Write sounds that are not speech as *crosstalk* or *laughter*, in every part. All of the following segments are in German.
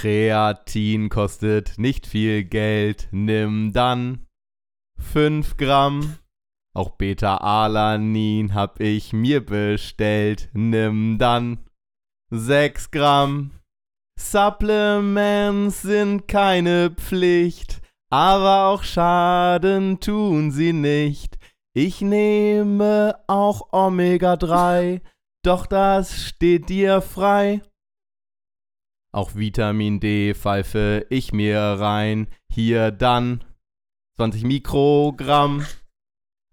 Kreatin kostet nicht viel Geld, nimm dann 5 Gramm. Auch Beta-Alanin hab ich mir bestellt, nimm dann 6 Gramm. Supplements sind keine Pflicht, aber auch Schaden tun sie nicht. Ich nehme auch Omega-3, doch das steht dir frei. Auch Vitamin D pfeife ich mir rein, hier dann 20 Mikrogramm.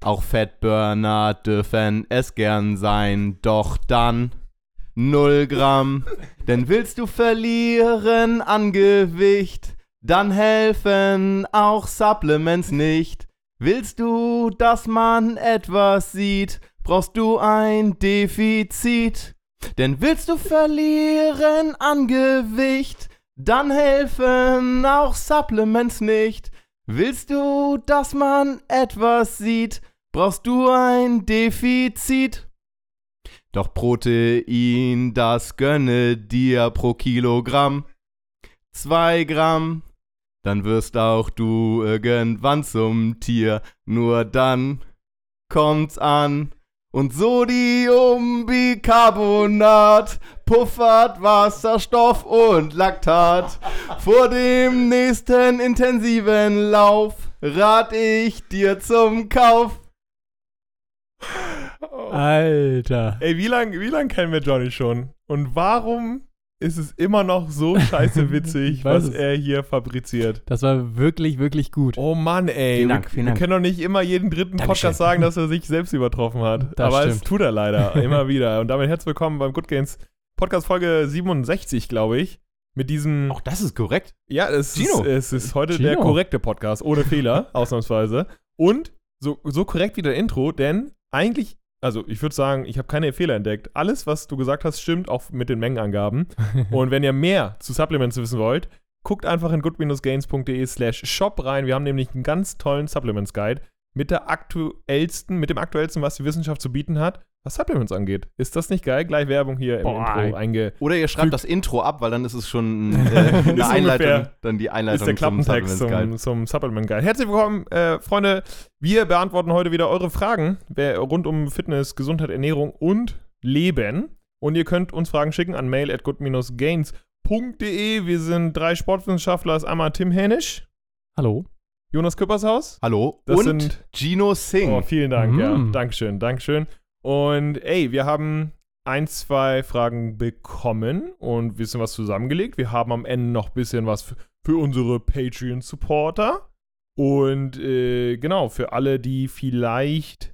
Auch Fettburner dürfen es gern sein, doch dann 0 Gramm. Denn willst du verlieren an Gewicht, dann helfen auch Supplements nicht. Willst du, dass man etwas sieht, brauchst du ein Defizit. Denn willst du verlieren an Gewicht, dann helfen auch Supplements nicht. Willst du, dass man etwas sieht, brauchst du ein Defizit. Doch Protein, das gönne dir pro Kilogramm. Zwei Gramm, dann wirst auch du irgendwann zum Tier. Nur dann kommt's an. Und Sodiumbicarbonat puffert Wasserstoff und Laktat. Vor dem nächsten intensiven Lauf rat ich dir zum Kauf. Alter. Ey, wie lange wie lang kennen wir Johnny schon? Und warum ist es immer noch so scheiße *laughs* witzig, was es. er hier fabriziert? Das war wirklich, wirklich gut. Oh Mann, ey. Vielen Dank, wir, vielen wir Dank. können doch nicht immer jeden dritten Dankeschön. Podcast sagen, dass er sich selbst übertroffen hat. Das Aber es stimmt. tut er leider *laughs* immer wieder. Und damit herzlich willkommen beim Good Games Podcast Folge 67, glaube ich. Mit diesem. Auch das ist korrekt. Ja, es Gino. ist, es ist heute Gino. der korrekte Podcast, ohne Fehler, *laughs* ausnahmsweise. Und so, so korrekt wie der Intro, denn eigentlich, also ich würde sagen, ich habe keine Fehler entdeckt. Alles, was du gesagt hast, stimmt, auch mit den Mengenangaben. *laughs* Und wenn ihr mehr zu Supplements wissen wollt, guckt einfach in good-gains.de slash shop rein. Wir haben nämlich einen ganz tollen Supplements-Guide mit der aktuellsten, mit dem aktuellsten, was die Wissenschaft zu bieten hat, was Supplements angeht. Ist das nicht geil? Gleich Werbung hier im Boah. Intro einge... Oder ihr schreibt das Intro ab, weil dann ist es schon *laughs* äh, eine Einleitung, dann die ist Einleitung der zum Klappentext Guide. zum, zum Supplement Guide. Herzlich willkommen, äh, Freunde. Wir beantworten heute wieder eure Fragen wer- rund um Fitness, Gesundheit, Ernährung und Leben. Und ihr könnt uns Fragen schicken an mail at good-gains.de. Wir sind drei Sportwissenschaftler. Das ist einmal Tim Hänisch, Hallo. Jonas Küppershaus. Hallo Das und sind- Gino Singh. Oh, vielen Dank, ja. Mm. Dankeschön, Dankeschön. Und ey, wir haben ein, zwei Fragen bekommen und ein bisschen was zusammengelegt. Wir haben am Ende noch ein bisschen was für, unsere Patreon-Supporter. Und äh, genau, für alle, die vielleicht.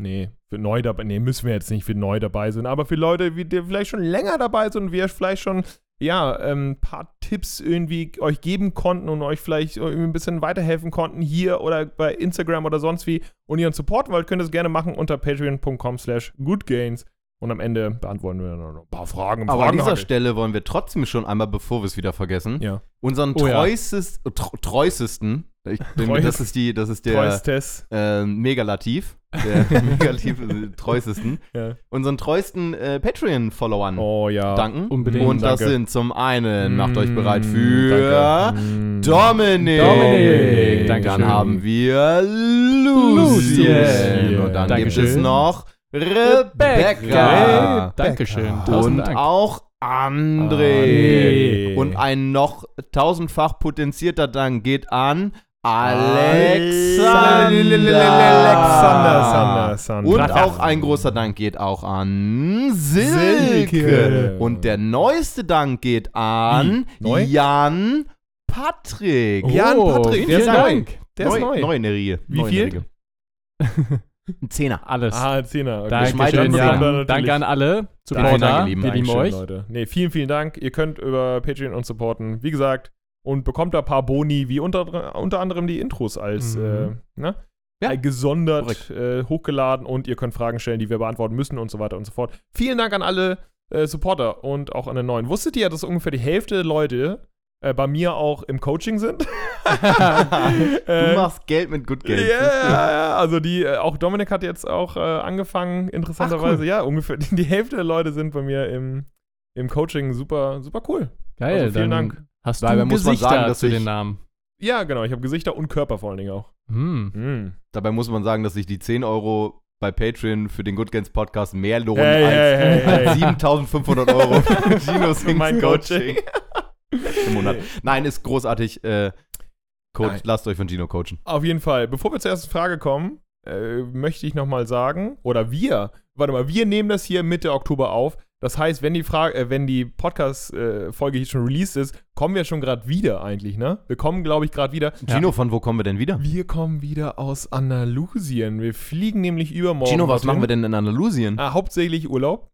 Nee, für neu dabei. Nee, müssen wir jetzt nicht für neu dabei sind. Aber für Leute, die vielleicht schon länger dabei sind und wir vielleicht schon ja, ein paar Tipps irgendwie euch geben konnten und euch vielleicht irgendwie ein bisschen weiterhelfen konnten hier oder bei Instagram oder sonst wie und ihr uns supporten wollt, könnt ihr es gerne machen unter patreon.com slash goodgains und am Ende beantworten wir dann noch ein paar Fragen. Aber an dieser. Stelle wollen wir trotzdem schon einmal, bevor wir es wieder vergessen, Ja. unseren Oh ja. treuestes, tr treuesten, ich bin, Treuest- das ist die, das ist der äh, Megalativ, der *laughs* Megalativ, treuesten, Ja. unseren treuesten äh, Patreon-Followern Oh ja. danken. Unbedingt. Und das Danke. sind zum einen, macht euch Mm, bereit für danke. Mm. Dominik. Dominik, Dann haben wir Lucien. Und dann Dankeschön. gibt es noch Rebecca. Rebecca. Dankeschön. Und Dank. auch André. André. Und ein noch tausendfach potenzierter Dank geht an Alexander. Alexander, Sander, Sander. Und auch ein großer Dank geht auch an Silke. Silke. Und der neueste Dank geht an? Neu? Jan Patrick. Jan Oh, Patrick, der vielen ist neu. Dank. Der ist neu. Neu in der Riege. Wie viel? *laughs* Ein Zehner. Alles. Ah, Zehner. Okay. Dankeschön, Jan. Danke an alle Danke, Supporter. danke, lieben. Wir lieben euch. Leute. Nee, vielen, vielen Dank. Ihr könnt über Patreon uns supporten. Wie gesagt, und bekommt da ein paar Boni, wie unter, unter anderem die Intros als Mhm. äh, ne? Ja, Äh, gesondert äh, hochgeladen und ihr könnt Fragen stellen, die wir beantworten müssen und so weiter und so fort. Vielen Dank an alle äh, Supporter und auch an den neuen. Wusstet ihr, dass ungefähr die Hälfte der Leute äh, bei mir auch im Coaching sind? *laughs* *laughs* du Äh, machst Geld mit Good ja, ja, also die, auch Dominik hat jetzt auch äh, angefangen, interessanterweise. Ach, cool. Ja, ungefähr die, die Hälfte der Leute sind bei mir im, im Coaching super, super cool. Geil, Also vielen dann Dank. Hast Dabei du muss man Gesichter sagen, dass zu ich- den Namen. Ja, genau. Ich habe Gesichter und Körper vor allen Dingen auch. Hm. Hm. Dabei muss man sagen, dass sich die 10 Euro bei Patreon für den Good Games Podcast mehr lohnen Hey, als, hey, hey, hey. als 7500 Euro *laughs* für Ginos Für mein Coaching im Monat. Nein, ist großartig. Äh, Coach, Nein. lasst euch von Gino coachen. Auf jeden Fall. Bevor wir zur ersten Frage kommen, äh, möchte ich nochmal sagen, oder wir, warte mal, wir nehmen das hier Mitte Oktober auf. Das heißt, wenn die Frage, äh, wenn die Podcast-Folge hier schon released ist, kommen wir schon gerade wieder eigentlich, ne? Wir kommen, glaube ich, gerade wieder. Gino, von wo kommen wir denn wieder? Wir kommen wieder aus Andalusien. Wir fliegen nämlich übermorgen. Gino, was dorthin. machen wir denn in Andalusien? Ah, hauptsächlich Urlaub.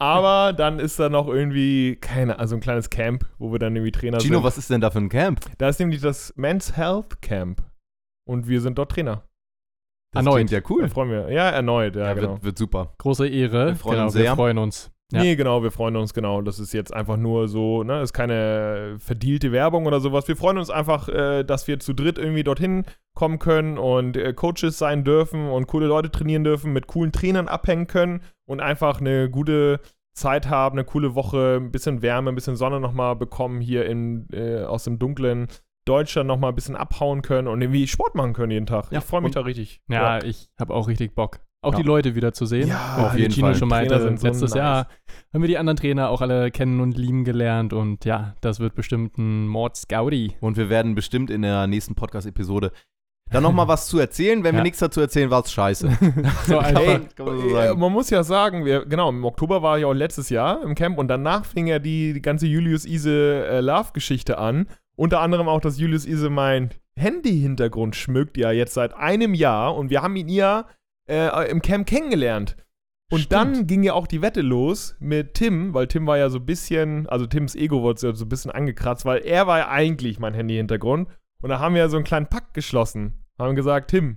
Aber dann ist da noch irgendwie, keine, also ein kleines Camp, wo wir dann irgendwie Trainer Gino, sind. was ist denn da für ein Camp? Da ist nämlich das Men's Health Camp. Und wir sind dort Trainer. Das Erneut. klingt ja Da cool. freuen wir. Ja, erneut, ja, Ja, genau. wird, wird super. Große Ehre. Wir freuen genau, uns wir sehr. freuen uns. Ja. Nee, genau, wir freuen uns, genau. Das ist jetzt einfach nur so, ne, ist keine verdielte Werbung oder sowas. Wir freuen uns einfach, äh, dass wir zu dritt irgendwie dorthin kommen können und äh, Coaches sein dürfen und coole Leute trainieren dürfen, mit coolen Trainern abhängen können und einfach eine gute Zeit haben, eine coole Woche, ein bisschen Wärme, ein bisschen Sonne nochmal bekommen hier in, äh, aus dem dunklen Deutschland nochmal ein bisschen abhauen können und irgendwie Sport machen können jeden Tag. Ja, ich freue mich und- da richtig. Ja, ich habe auch richtig Bock. Auch Ja. die Leute wieder zu sehen. Ja, auf wie jeden Gino Fall. schon meinte, sind so letztes nice. Jahr haben wir die anderen Trainer auch alle kennen und lieben gelernt. Und ja, das wird bestimmt ein Mord Scouty. Und wir werden bestimmt in der nächsten Podcast-Episode dann nochmal was zu erzählen. Wenn *laughs* wir Ja. nichts dazu erzählen, war es scheiße. *laughs* so einfach. man- so man muss ja sagen, wir, genau, im Oktober war ich auch letztes Jahr im Camp und danach fing ja die, die ganze Julius Ise äh, Love-Geschichte an. Unter anderem auch, dass Julius Ise mein Handy-Hintergrund schmückt, ja jetzt seit einem Jahr und wir haben ihn ja äh, im Camp kennengelernt. Und Stimmt. dann ging ja auch die Wette los mit Tim, weil Tim war ja so ein bisschen, also Tims Ego wurde so ein bisschen angekratzt, weil er war ja eigentlich mein Handy-Hintergrund. Und da haben wir so einen kleinen Pakt geschlossen. Haben gesagt, Tim,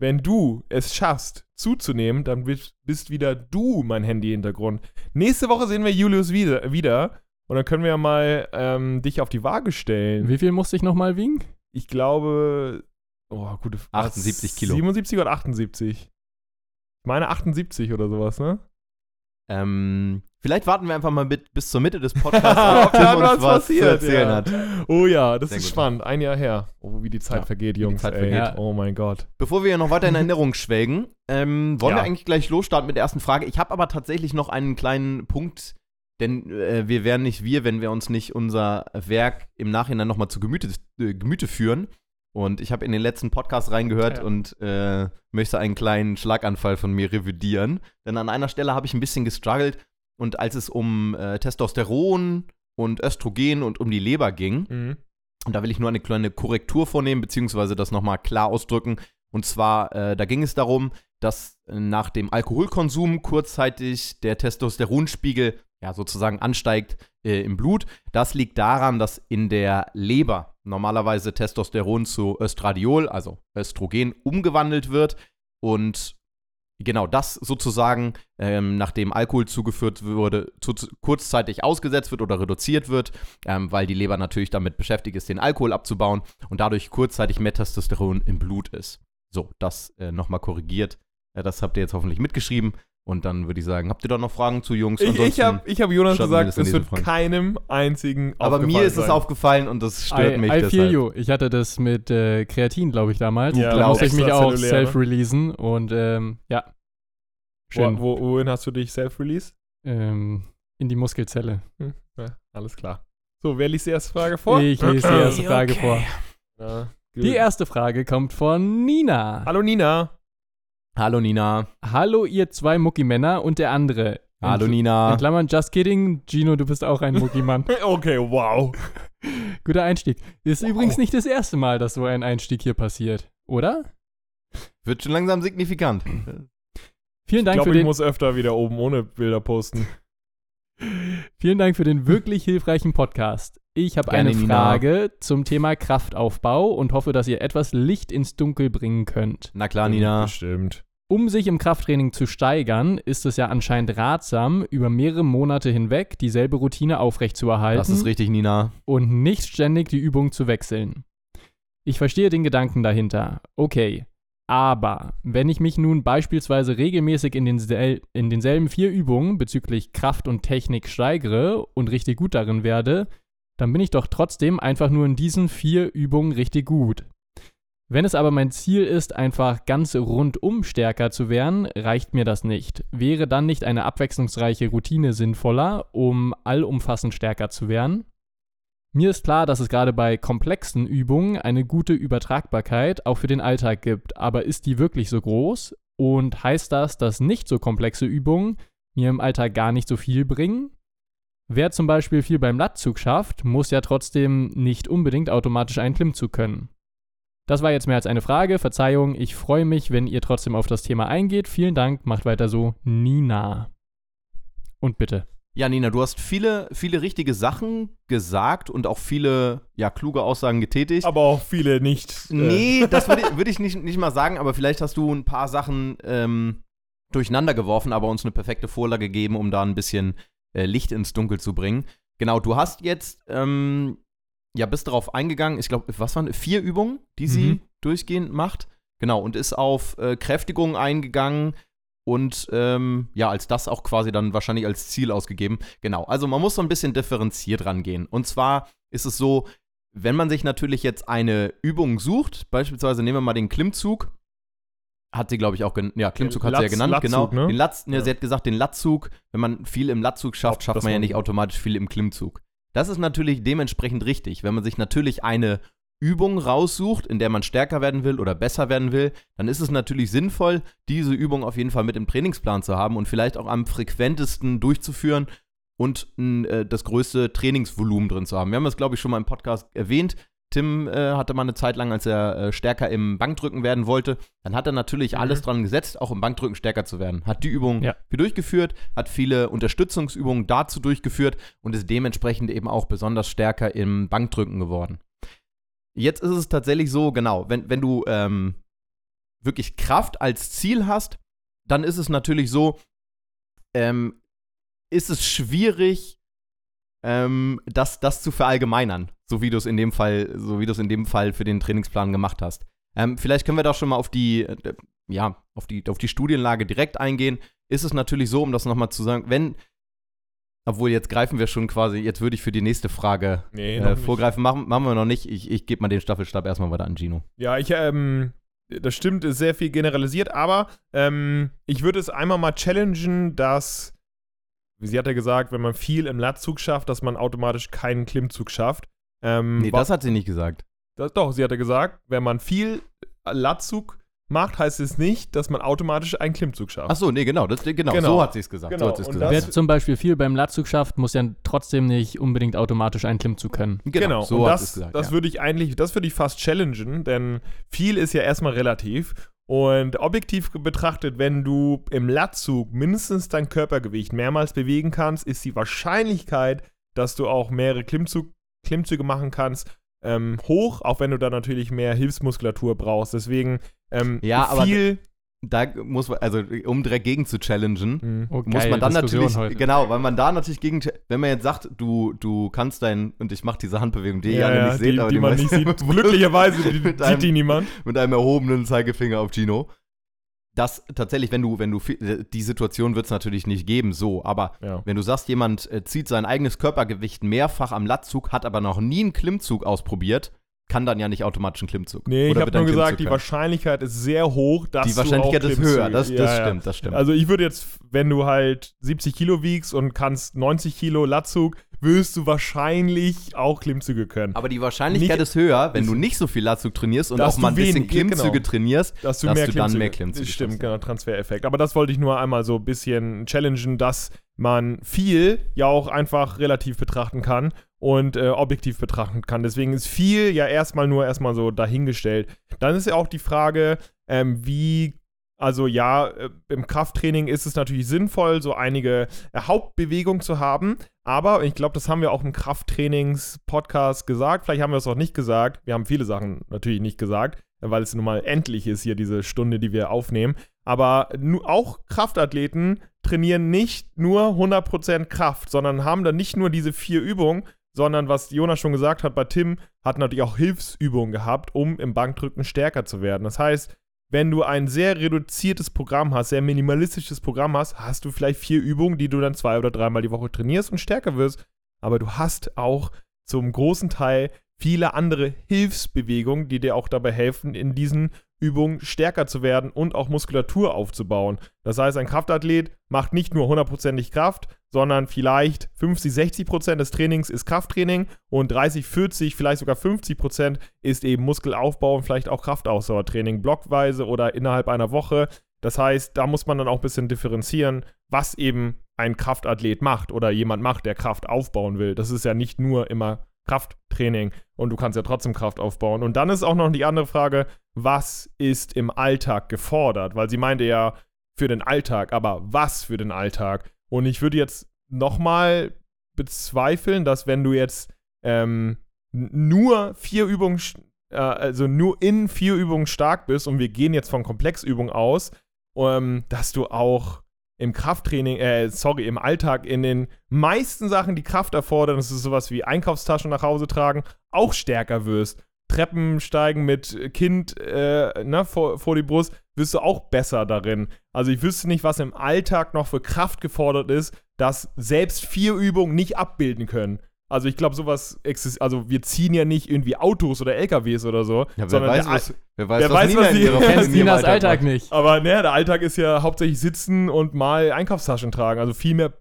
wenn du es schaffst, zuzunehmen, dann bist, bist wieder du mein Handy-Hintergrund. Nächste Woche sehen wir Julius wieder, wieder und dann können wir ja mal ähm, dich auf die Waage stellen. Wie viel musste ich nochmal wiegen? Ich glaube, oh, gute Frage. 78 Kilo. 77 oder 78? Ich meine 78 oder sowas, ne? Ähm, vielleicht warten wir einfach mal mit, bis zur Mitte des *laughs* Podcasts, ob Tim uns was was zu passiert, erzählen ja. hat. Oh ja, das Sehr ist gut. spannend. Ein Jahr her. Oh, wie die Zeit Ja, vergeht, die Jungs. Zeit vergeht. Oh mein Gott. Bevor wir noch weiter in Erinnerung schwelgen, ähm, wollen wir eigentlich gleich losstarten mit der ersten Frage. Ich habe aber tatsächlich noch einen kleinen Punkt, denn äh, wir wären nicht wir, wenn wir uns nicht unser Werk im Nachhinein nochmal zu Gemüte, äh, Gemüte führen. Und ich habe in den letzten Podcast reingehört Ja. und äh, möchte einen kleinen Schlaganfall von mir revidieren. Denn an einer Stelle habe ich ein bisschen gestruggelt und als es um äh, Testosteron und Östrogen und um die Leber ging, Mhm. und da will ich nur eine kleine Korrektur vornehmen, beziehungsweise das nochmal klar ausdrücken. Und zwar, äh, da ging es darum, dass äh, nach dem Alkoholkonsum kurzzeitig der Testosteronspiegel ja sozusagen ansteigt äh, im Blut. Das liegt daran, dass in der Leber normalerweise Testosteron zu Östradiol, also Östrogen, umgewandelt wird. Und genau das sozusagen, ähm, nachdem Alkohol zugeführt wurde, zu, kurzzeitig ausgesetzt wird oder reduziert wird, ähm, weil die Leber natürlich damit beschäftigt ist, den Alkohol abzubauen und dadurch kurzzeitig mehr Testosteron im Blut ist. So, das äh, nochmal korrigiert. Äh, das habt ihr jetzt hoffentlich mitgeschrieben. Und dann würde ich sagen, habt ihr da noch Fragen zu Jungs? Ich, ich habe ich hab Jonas gesagt, es wird Fragen. keinem einzigen aber mir aufgefallen ist es sein. aufgefallen und das stört I, mich I feel you. Ich hatte das mit äh, Kreatin, glaube ich, damals. Ja, da musste ich mich auch self-releasen und ähm, ja. Schön. Wo, wo, wohin hast du dich self-released? Ähm, in die Muskelzelle. Hm, ja, alles klar. So, wer liest die erste Frage vor? Ich lese die erste Frage Okay. vor. Ja. Die erste Frage kommt von Nina. Hallo Nina. Hallo Nina. Hallo, ihr zwei Muckimänner und der andere. Hallo In- Nina. In Klammern, just kidding. Gino, du bist auch ein Muckimann. *laughs* Okay, wow. *laughs* Guter Einstieg. Ist Wow. übrigens nicht das erste Mal, dass so ein Einstieg hier passiert, oder? Wird schon langsam signifikant. Vielen Ich Dank, glaube, für ich den, muss öfter wieder oben ohne Bilder posten. *laughs* vielen Dank für den wirklich hilfreichen Podcast. Ich habe eine Nina. Frage zum Thema Kraftaufbau und hoffe, dass ihr etwas Licht ins Dunkel bringen könnt. Na klar, Nina. Bestimmt. Um sich im Krafttraining zu steigern, ist es ja anscheinend ratsam, über mehrere Monate hinweg dieselbe Routine aufrechtzuerhalten. Das ist richtig, Nina. und nicht ständig die Übung zu wechseln. Ich verstehe den Gedanken dahinter. Okay. Aber wenn ich mich nun beispielsweise regelmäßig in, den in denselben vier Übungen bezüglich Kraft und Technik steigere und richtig gut darin werde, dann bin ich doch trotzdem einfach nur in diesen vier Übungen richtig gut. Wenn es aber mein Ziel ist, einfach ganz rundum stärker zu werden, reicht mir das nicht. Wäre dann nicht eine abwechslungsreiche Routine sinnvoller, um allumfassend stärker zu werden? Mir ist klar, dass es gerade bei komplexen Übungen eine gute Übertragbarkeit auch für den Alltag gibt, aber ist die wirklich so groß? Und heißt das, dass nicht so komplexe Übungen mir im Alltag gar nicht so viel bringen? Wer zum Beispiel viel beim Latzug schafft, muss ja trotzdem nicht unbedingt automatisch einen Klimmzug können. Das war jetzt mehr als eine Frage. Verzeihung, ich freue mich, wenn ihr trotzdem auf das Thema eingeht. Vielen Dank, macht weiter so. Nina. Und bitte. Ja, Nina, du hast viele, viele richtige Sachen gesagt und auch viele, ja, kluge Aussagen getätigt. Aber auch viele nicht. Äh nee, das würde *laughs* ich, würd ich nicht, nicht mal sagen, aber vielleicht hast du ein paar Sachen ähm, durcheinander geworfen, aber uns eine perfekte Vorlage gegeben, um da ein bisschen äh, Licht ins Dunkel zu bringen. Genau, du hast jetzt ähm, ja, bist darauf eingegangen, ich glaube, was waren vier Übungen, die sie mhm. durchgehend macht. Genau, und ist auf äh, Kräftigung eingegangen und ähm, ja, als das auch quasi dann wahrscheinlich als Ziel ausgegeben. Genau, also man muss so ein bisschen differenziert rangehen. Und zwar ist es so, wenn man sich natürlich jetzt eine Übung sucht, beispielsweise nehmen wir mal den Klimmzug, hat sie, glaube ich, auch, ja, Klimmzug hat Latz, sie ja genannt, genau. Latzug, genau. Ne? Den Latz, ne, ja. sie hat gesagt, den Latzug, wenn man viel im Latzug schafft, schafft man ja nicht automatisch viel im Klimmzug. Das ist natürlich dementsprechend richtig. Wenn man sich natürlich eine Übung raussucht, in der man stärker werden will oder besser werden will, dann ist es natürlich sinnvoll, diese Übung auf jeden Fall mit im Trainingsplan zu haben und vielleicht auch am frequentesten durchzuführen und äh, das größte Trainingsvolumen drin zu haben. Wir haben das, glaube ich, schon mal im Podcast erwähnt. Tim äh, hatte mal eine Zeit lang, als er äh, stärker im Bankdrücken werden wollte, dann hat er natürlich mhm. alles dran gesetzt, auch im Bankdrücken stärker zu werden. Hat die Übungen ja. viel durchgeführt, hat viele Unterstützungsübungen dazu durchgeführt und ist dementsprechend eben auch besonders stärker im Bankdrücken geworden. Jetzt ist es tatsächlich so, genau, wenn, wenn du ähm, wirklich Kraft als Ziel hast, dann ist es natürlich so, ähm, ist es schwierig, ähm, das, das zu verallgemeinern, so wie du es in dem Fall, so wie du es in dem Fall für den Trainingsplan gemacht hast. Ähm, vielleicht können wir da schon mal auf die, äh, ja, auf die, auf die Studienlage direkt eingehen. Ist es natürlich so, um das nochmal zu sagen, wenn, obwohl jetzt greifen wir schon quasi, jetzt würde ich für die nächste Frage nee, äh, vorgreifen, machen, machen wir noch nicht. Ich, ich gebe mal den Staffelstab erstmal weiter an Gino. Ja, ich, ähm, das stimmt, ist sehr viel generalisiert, aber ähm, ich würde es einmal mal challengen, dass sie hat ja gesagt, wenn man viel im Latzug schafft, dass man automatisch keinen Klimmzug schafft. Ähm, nee, das hat sie nicht gesagt. Das, doch, sie hatte gesagt, wenn man viel Latzug macht, heißt es nicht, dass man automatisch einen Klimmzug schafft. Achso, nee, genau, das, genau, genau. so hat sie es gesagt. Genau. So gesagt. Wer zum Beispiel viel beim Latzug schafft, muss ja trotzdem nicht unbedingt automatisch einen Klimmzug können. Genau, genau. so und hat das, gesagt, das ja. würde ich eigentlich, das würde ich fast challengen, denn viel ist ja erstmal relativ und objektiv betrachtet, wenn du im Latzug mindestens dein Körpergewicht mehrmals bewegen kannst, ist die Wahrscheinlichkeit, dass du auch mehrere Klimmzug, Klimmzüge machen kannst, ähm, hoch, auch wenn du da natürlich mehr Hilfsmuskulatur brauchst. Deswegen ähm, ja, viel da muss man, also um direkt gegen zu challengen, mhm. oh, muss man dann Diskussion natürlich, heute. genau, weil man da natürlich gegen, wenn man jetzt sagt, du, du kannst dein, und ich mache diese Handbewegung, die ja, ihr alle nicht seht, die, aber die, die man nicht sieht, *laughs* glücklicherweise *laughs* die, sieht einem, die niemand. Mit einem erhobenen Zeigefinger auf Gino. Das tatsächlich, wenn du, wenn du, die Situation wird es natürlich nicht geben, so, aber ja. wenn du sagst, jemand äh, zieht sein eigenes Körpergewicht mehrfach am Latzug, hat aber noch nie einen Klimmzug ausprobiert, kann dann ja nicht automatisch einen Klimmzug. Nee, Oder ich habe nur gesagt, die Wahrscheinlichkeit ist sehr hoch, dass Die Wahrscheinlichkeit ist höher, das, das ja, stimmt, das stimmt. Also ich würde jetzt, wenn du halt 70 Kilo wiegst und kannst 90 Kilo Latzug, wirst du wahrscheinlich auch Klimmzüge können. Aber die Wahrscheinlichkeit nicht, ist höher, wenn du nicht so viel Latzug trainierst und auch mal ein bisschen Klimmzüge genau, trainierst, dass du, dass mehr du dann mehr Klimmzüge Das stimmt, genau, Transfereffekt. Aber das wollte ich nur einmal so ein bisschen challengen, dass man viel ja auch einfach relativ betrachten kann und äh, objektiv betrachten kann. Deswegen ist viel ja erstmal nur erstmal so dahingestellt. Dann ist ja auch die Frage, ähm, wie also ja, äh, im Krafttraining ist es natürlich sinnvoll, so einige äh, Hauptbewegungen zu haben. Aber ich glaube, das haben wir auch im Krafttrainings-Podcast gesagt. Vielleicht haben wir es auch nicht gesagt. Wir haben viele Sachen natürlich nicht gesagt, weil es nun mal endlich ist hier diese Stunde, die wir aufnehmen. Aber auch Kraftathleten trainieren nicht nur 100% Kraft, sondern haben dann nicht nur diese vier Übungen, sondern was Jonas schon gesagt hat bei Tim, hat natürlich auch Hilfsübungen gehabt, um im Bankdrücken stärker zu werden. Das heißt, wenn du ein sehr reduziertes Programm hast, sehr minimalistisches Programm hast, hast du vielleicht vier Übungen, die du dann zwei oder dreimal die Woche trainierst und stärker wirst. Aber du hast auch zum großen Teil viele andere Hilfsbewegungen, die dir auch dabei helfen, in diesen Übungen stärker zu werden und auch Muskulatur aufzubauen. Das heißt, ein Kraftathlet macht nicht nur hundertprozentig Kraft, sondern vielleicht 50, 60 Prozent des Trainings ist Krafttraining und 30, 40, vielleicht sogar 50 Prozent ist eben Muskelaufbau und vielleicht auch Kraftausdauertraining, blockweise oder innerhalb einer Woche. Das heißt, da muss man dann auch ein bisschen differenzieren, was eben ein Kraftathlet macht oder jemand macht, der Kraft aufbauen will. Das ist ja nicht nur immer Krafttraining und du kannst ja trotzdem Kraft aufbauen. Und dann ist auch noch die andere Frage, was ist im Alltag gefordert? Weil sie meinte ja für den Alltag, aber was für den Alltag? Und ich würde jetzt nochmal bezweifeln, dass wenn du jetzt ähm, nur vier Übungen, äh, also nur in vier Übungen stark bist und wir gehen jetzt von Komplexübungen aus, ähm, dass du auch im Krafttraining, äh, sorry, im Alltag in den meisten Sachen, die Kraft erfordern, das ist sowas wie Einkaufstaschen nach Hause tragen, auch stärker wirst. Treppen steigen mit Kind äh, ne, vor, vor die Brust, wirst du auch besser darin. Also ich wüsste nicht, was im Alltag noch für Kraft gefordert ist, dass selbst vier Übungen nicht abbilden können. Also ich glaube, sowas existiert, also wir ziehen ja nicht irgendwie Autos oder LKWs oder so. Ja, wer sondern weiß, der, was, wer weiß, wer was weiß, Nina was in ihrer *laughs* Ninas Alltag macht. nicht. Aber ne, der Alltag ist ja hauptsächlich sitzen und mal Einkaufstaschen tragen. Also viel mehr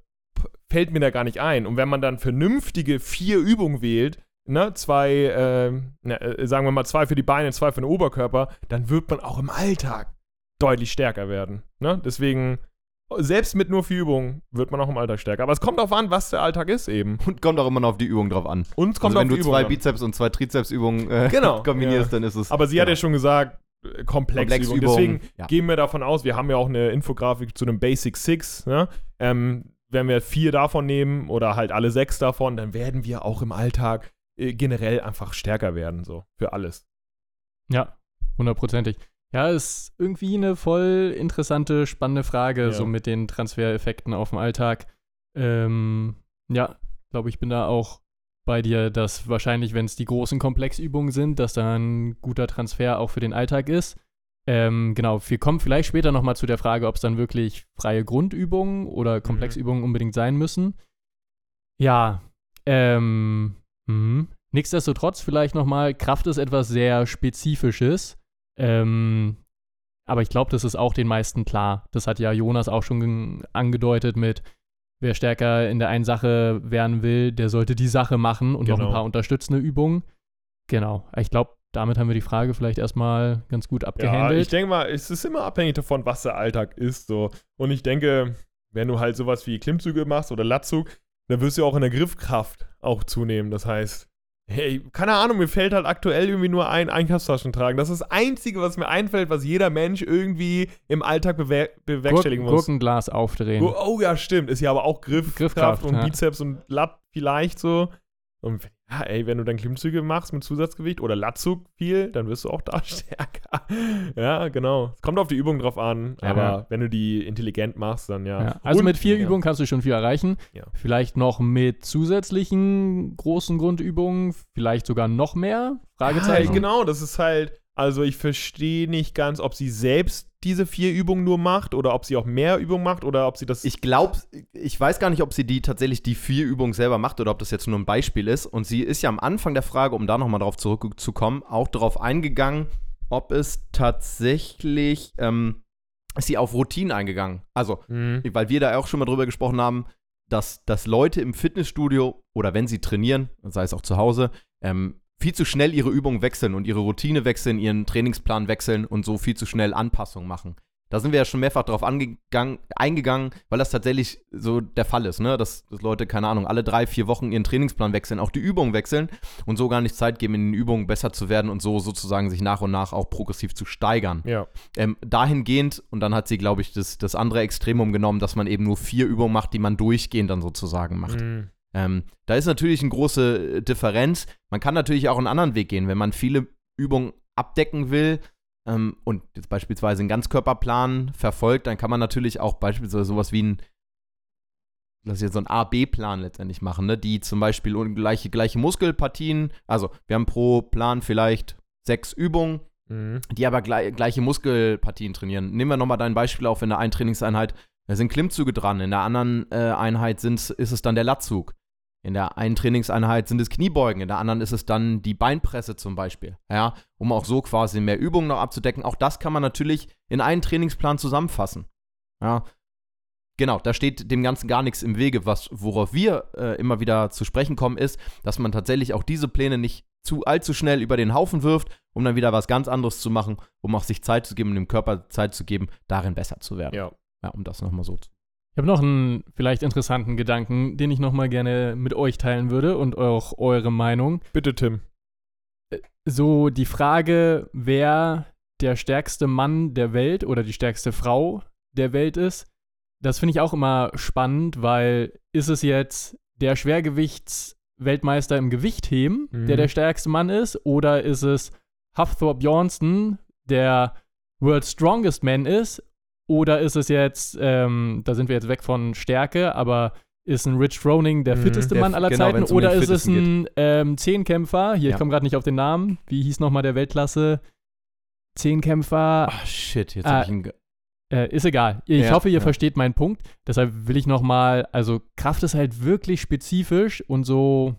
fällt mir da gar nicht ein. Und wenn man dann vernünftige vier Übungen wählt, ne, zwei, ähm, ne, äh, sagen wir mal zwei für die Beine, zwei für den Oberkörper, dann wird man auch im Alltag deutlich stärker werden. Ne? Deswegen, selbst mit nur vier Übungen wird man auch im Alltag stärker. Aber es kommt darauf an, was der Alltag ist eben. Und kommt auch immer noch auf die Übung drauf an. Und es kommt also wenn auf du die zwei Übung an. Bizeps und zwei Trizepsübungen äh, *laughs* Genau, *laughs* kombinierst, ja. dann ist es. Aber sie hat ja genau. schon gesagt, äh, Komplexübung. Komplexübung, Deswegen ja. gehen wir davon aus, wir haben ja auch eine Infografik zu einem Basic Six. Ne? Ähm, wenn wir vier davon nehmen oder halt alle sechs davon, dann werden wir auch im Alltag äh, generell einfach stärker werden, so für alles. Ja, hundertprozentig. Ja, ist irgendwie eine voll interessante, spannende Frage, Ja. so mit den Transfereffekten auf dem Alltag. Ähm, ja, glaube ich, bin da auch bei dir, dass wahrscheinlich, wenn es die großen Komplexübungen sind, dass da ein guter Transfer auch für den Alltag ist. Ähm, genau, wir kommen vielleicht später nochmal zu der Frage, ob es dann wirklich freie Grundübungen oder Komplexübungen unbedingt sein müssen. Ja, ähm, mhm. nichtsdestotrotz vielleicht nochmal, Kraft ist etwas sehr Spezifisches. Ähm, aber ich glaube, das ist auch den meisten klar. Das hat ja Jonas auch schon angedeutet mit, wer stärker in der einen Sache werden will, der sollte die Sache machen und noch Genau. ein paar unterstützende Übungen. Genau. Ich glaube, damit haben wir die Frage vielleicht erstmal ganz gut Ja, abgehandelt. ich denke mal, es ist immer abhängig davon, was der Alltag ist. So. Und ich denke, wenn du halt sowas wie Klimmzüge machst oder Latzug, dann wirst du auch in der Griffkraft auch zunehmen. Das heißt, hey, keine Ahnung, mir fällt halt aktuell irgendwie nur ein Einkaufstaschen tragen. Das ist das Einzige, was mir einfällt, was jeder Mensch irgendwie im Alltag bewer bewerkstelligen Gurken, muss. Gurkenglas aufdrehen. Oh, oh ja, stimmt. Ist ja aber auch Griffkraft, Griffkraft, und ja. Bizeps und Lat vielleicht so. Und ja, ey, wenn du dann Klimmzüge machst mit Zusatzgewicht oder Latzug viel, dann wirst du auch da *laughs* stärker. ja, genau. Es kommt auf die Übung drauf an, Ja. aber wenn du die intelligent machst, dann ja. Ja, also Und- mit vier ja. Übungen kannst du schon viel erreichen. Ja. Vielleicht noch mit zusätzlichen großen Grundübungen, vielleicht sogar noch mehr? Fragezeichen. Ja, genau, das ist halt, also ich verstehe nicht ganz, ob sie selbst diese vier Übungen nur macht oder ob sie auch mehr Übungen macht oder ob sie das. Ich glaube, ich weiß gar nicht, ob sie die tatsächlich die vier Übungen selber macht oder ob das jetzt nur ein Beispiel ist. Und sie ist ja am Anfang der Frage, um da nochmal drauf zurückzukommen, auch darauf eingegangen, ob es tatsächlich, ähm, ist sie auf Routinen eingegangen. Also, Mhm. weil wir da auch schon mal drüber gesprochen haben, dass, dass Leute im Fitnessstudio oder wenn sie trainieren, sei es auch zu Hause, ähm, viel zu schnell ihre Übungen wechseln und ihre Routine wechseln, ihren Trainingsplan wechseln und so viel zu schnell Anpassungen machen. Da sind wir ja schon mehrfach drauf angegangen, eingegangen, weil das tatsächlich so der Fall ist, ne? Dass, dass Leute, keine Ahnung, alle drei, vier Wochen ihren Trainingsplan wechseln, auch die Übungen wechseln und so gar nicht Zeit geben, in den Übungen besser zu werden und so sozusagen sich nach und nach auch progressiv zu steigern. Ja. Ähm, dahingehend, und dann hat sie, glaube ich, das, das andere Extremum genommen, dass man eben nur vier Übungen macht, die man durchgehend dann sozusagen macht. Mhm. Ähm, da ist natürlich eine große äh, Differenz. Man kann natürlich auch einen anderen Weg gehen, wenn man viele Übungen abdecken will ähm, und jetzt beispielsweise einen Ganzkörperplan verfolgt, dann kann man natürlich auch beispielsweise sowas wie ein das jetzt so ein A-B-Plan letztendlich machen, ne? die zum Beispiel gleiche, gleiche Muskelpartien, also wir haben pro Plan vielleicht sechs Übungen Mhm. die aber glei gleiche Muskelpartien trainieren. Nehmen wir nochmal dein Beispiel auf in der einen Trainingseinheit. Da sind Klimmzüge dran, in der anderen äh, Einheit sind's, ist es dann der Latzug. In der einen Trainingseinheit sind es Kniebeugen, in der anderen ist es dann die Beinpresse zum Beispiel. Ja, um auch so quasi mehr Übungen noch abzudecken. Auch das kann man natürlich in einen Trainingsplan zusammenfassen. Ja, genau, da steht dem Ganzen gar nichts im Wege. Was, worauf wir äh, immer wieder zu sprechen kommen, ist, dass man tatsächlich auch diese Pläne nicht zu allzu schnell über den Haufen wirft, um dann wieder was ganz anderes zu machen, um auch sich Zeit zu geben, dem Körper Zeit zu geben, darin besser zu werden. Ja. Ja, um das nochmal so zu. Ich habe noch einen vielleicht interessanten Gedanken, den ich nochmal gerne mit euch teilen würde und auch eure Meinung. Bitte, Tim. So die Frage, wer der stärkste Mann der Welt oder die stärkste Frau der Welt ist, das finde ich auch immer spannend, weil ist es jetzt der Schwergewichtsweltmeister im Gewichtheben, Mhm. der der stärkste Mann ist, oder ist es Hafthor Bjornsson, der World's Strongest Man ist, oder ist es jetzt, ähm, da sind wir jetzt weg von Stärke, aber ist ein Rich Froning der Mhm. fitteste Der- Mann aller genau, Zeiten, um oder ist es ein ähm, Zehnkämpfer, hier, Ja. ich komme gerade nicht auf den Namen, wie hieß nochmal der Weltklasse? Zehnkämpfer, Ach, shit, jetzt Ah, hab ich ihn. äh, ist egal. Ich Ja, hoffe, ihr ja. versteht meinen Punkt. Deshalb will ich nochmal, also Kraft ist halt wirklich spezifisch und so,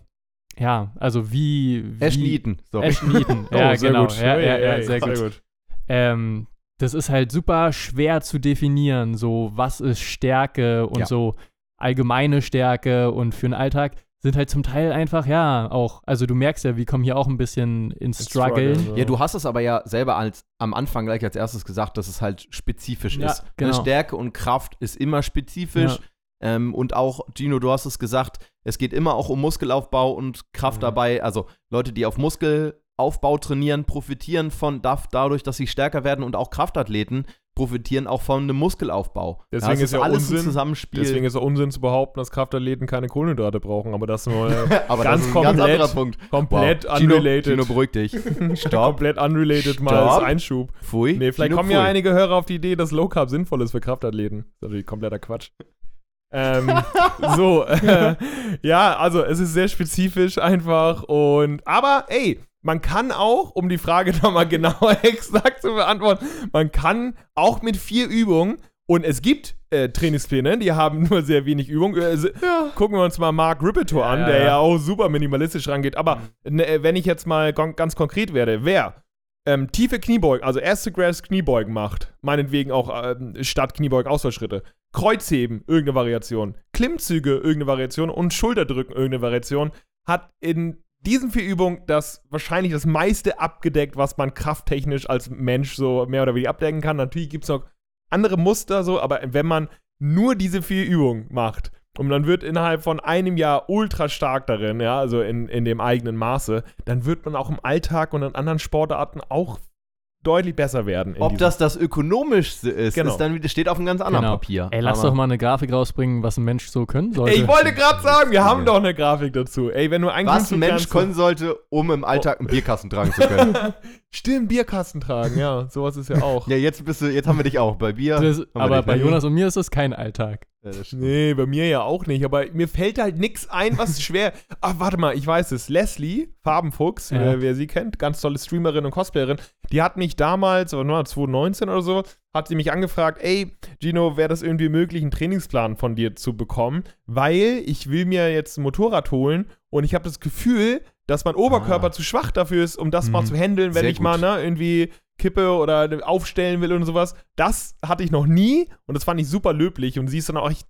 ja, also wie. wie Ashton Eaton. Sorry. Eaton. *laughs* ja, oh, sehr genau. gut. Ja, ja, ja, ui, sehr gut. Ähm, das ist halt super schwer zu definieren, so was ist Stärke und Ja. so allgemeine Stärke und für den Alltag sind halt zum Teil einfach, ja, auch, also du merkst ja, wir kommen hier auch ein bisschen ins Struggle. Struggle, Ja, du hast es aber ja selber als, am Anfang gleich als erstes gesagt, dass es halt spezifisch Ja, ist. Ne, genau. Stärke und Kraft ist immer spezifisch. Ähm, und auch, Gino, du hast es gesagt, es geht immer auch um Muskelaufbau und Kraft Mhm. dabei. Also Leute, die auf Muskelaufbau trainieren, profitieren von DAF dadurch, dass sie stärker werden und auch Kraftathleten profitieren auch von einem Muskelaufbau. Deswegen es ist ja alles ein Unsinn- Zusammenspiel. Deswegen ist es Unsinn zu behaupten, dass Kraftathleten keine Kohlenhydrate brauchen, aber das ist *laughs* mal aber ganz das ist ein ganz anderer Punkt. komplett Wow. Gino, unrelated. Gino, beruhig dich. *laughs* Stopp. komplett unrelated mal Stopp. als Einschub. Pfui. Nee, vielleicht Gino, kommen ja pfui. einige Hörer auf die Idee, dass Low Carb sinnvoll ist für Kraftathleten. Das ist natürlich kompletter Quatsch. ähm, *laughs* so, äh, ja, also es ist sehr spezifisch einfach und, aber ey, man kann auch, um die Frage *laughs* nochmal genauer *laughs* exakt zu beantworten, man kann auch mit vier Übungen und es gibt äh, Trainingspläne, die haben *laughs* nur sehr wenig Übung. Äh, se- Gucken wir uns mal Mark Rippetor an, Ja, der ja. ja auch super minimalistisch rangeht. Aber ne, äh, wenn ich jetzt mal ganz konkret werde, wer ähm, tiefe Kniebeugen, also erste Grass Kniebeugen macht, meinetwegen auch ähm, statt Kniebeugen Ausfallschritte, Kreuzheben, irgendeine Variation, Klimmzüge, irgendeine Variation und Schulterdrücken, irgendeine Variation, hat in diesen vier Übungen das wahrscheinlich das meiste abgedeckt, was man krafttechnisch als Mensch so mehr oder weniger abdecken kann. Natürlich gibt es noch andere Muster so, aber wenn man nur diese vier Übungen macht und man wird innerhalb von einem Jahr ultra stark darin, ja, also in, in dem eigenen Maße, dann wird man auch im Alltag und in anderen Sportarten auch deutlich besser werden. in Ob das das ökonomischste ist, Genau. ist dann steht auf einem ganz anderen Genau. Papier. Ey, lass Aber- doch mal eine Grafik rausbringen, was ein Mensch so können sollte. Ey, ich wollte gerade *laughs* sagen, wir haben doch eine Grafik dazu. Ey, wenn du Was ein Mensch können sollte, um im Alltag einen Bierkasten tragen zu können. *laughs* Stimmt, Bierkasten tragen, ja, sowas ist ja auch. ja, jetzt bist du, jetzt haben wir dich auch bei Bier. das, aber bei? Jonas und mir ist das kein Alltag. Ja. Nee, bei mir ja auch nicht, aber mir fällt halt nichts ein, was *laughs* schwer. Ach, warte mal, ich weiß es. Leslie, Farbenfuchs, Ja. wer, wer sie kennt, ganz tolle Streamerin und Cosplayerin, die hat mich damals, oder nur 2019 oder so, hat sie mich angefragt, ey, Gino, wäre das irgendwie möglich, einen Trainingsplan von dir zu bekommen, weil ich will mir jetzt ein Motorrad holen und ich habe das Gefühl, dass mein Oberkörper Ah. zu schwach dafür ist, um das mal Mhm. zu handeln, wenn Sehr ich mal gut. ne, irgendwie kippe oder aufstellen will und sowas. Das hatte ich noch nie und das fand ich super löblich und sie ist dann auch echt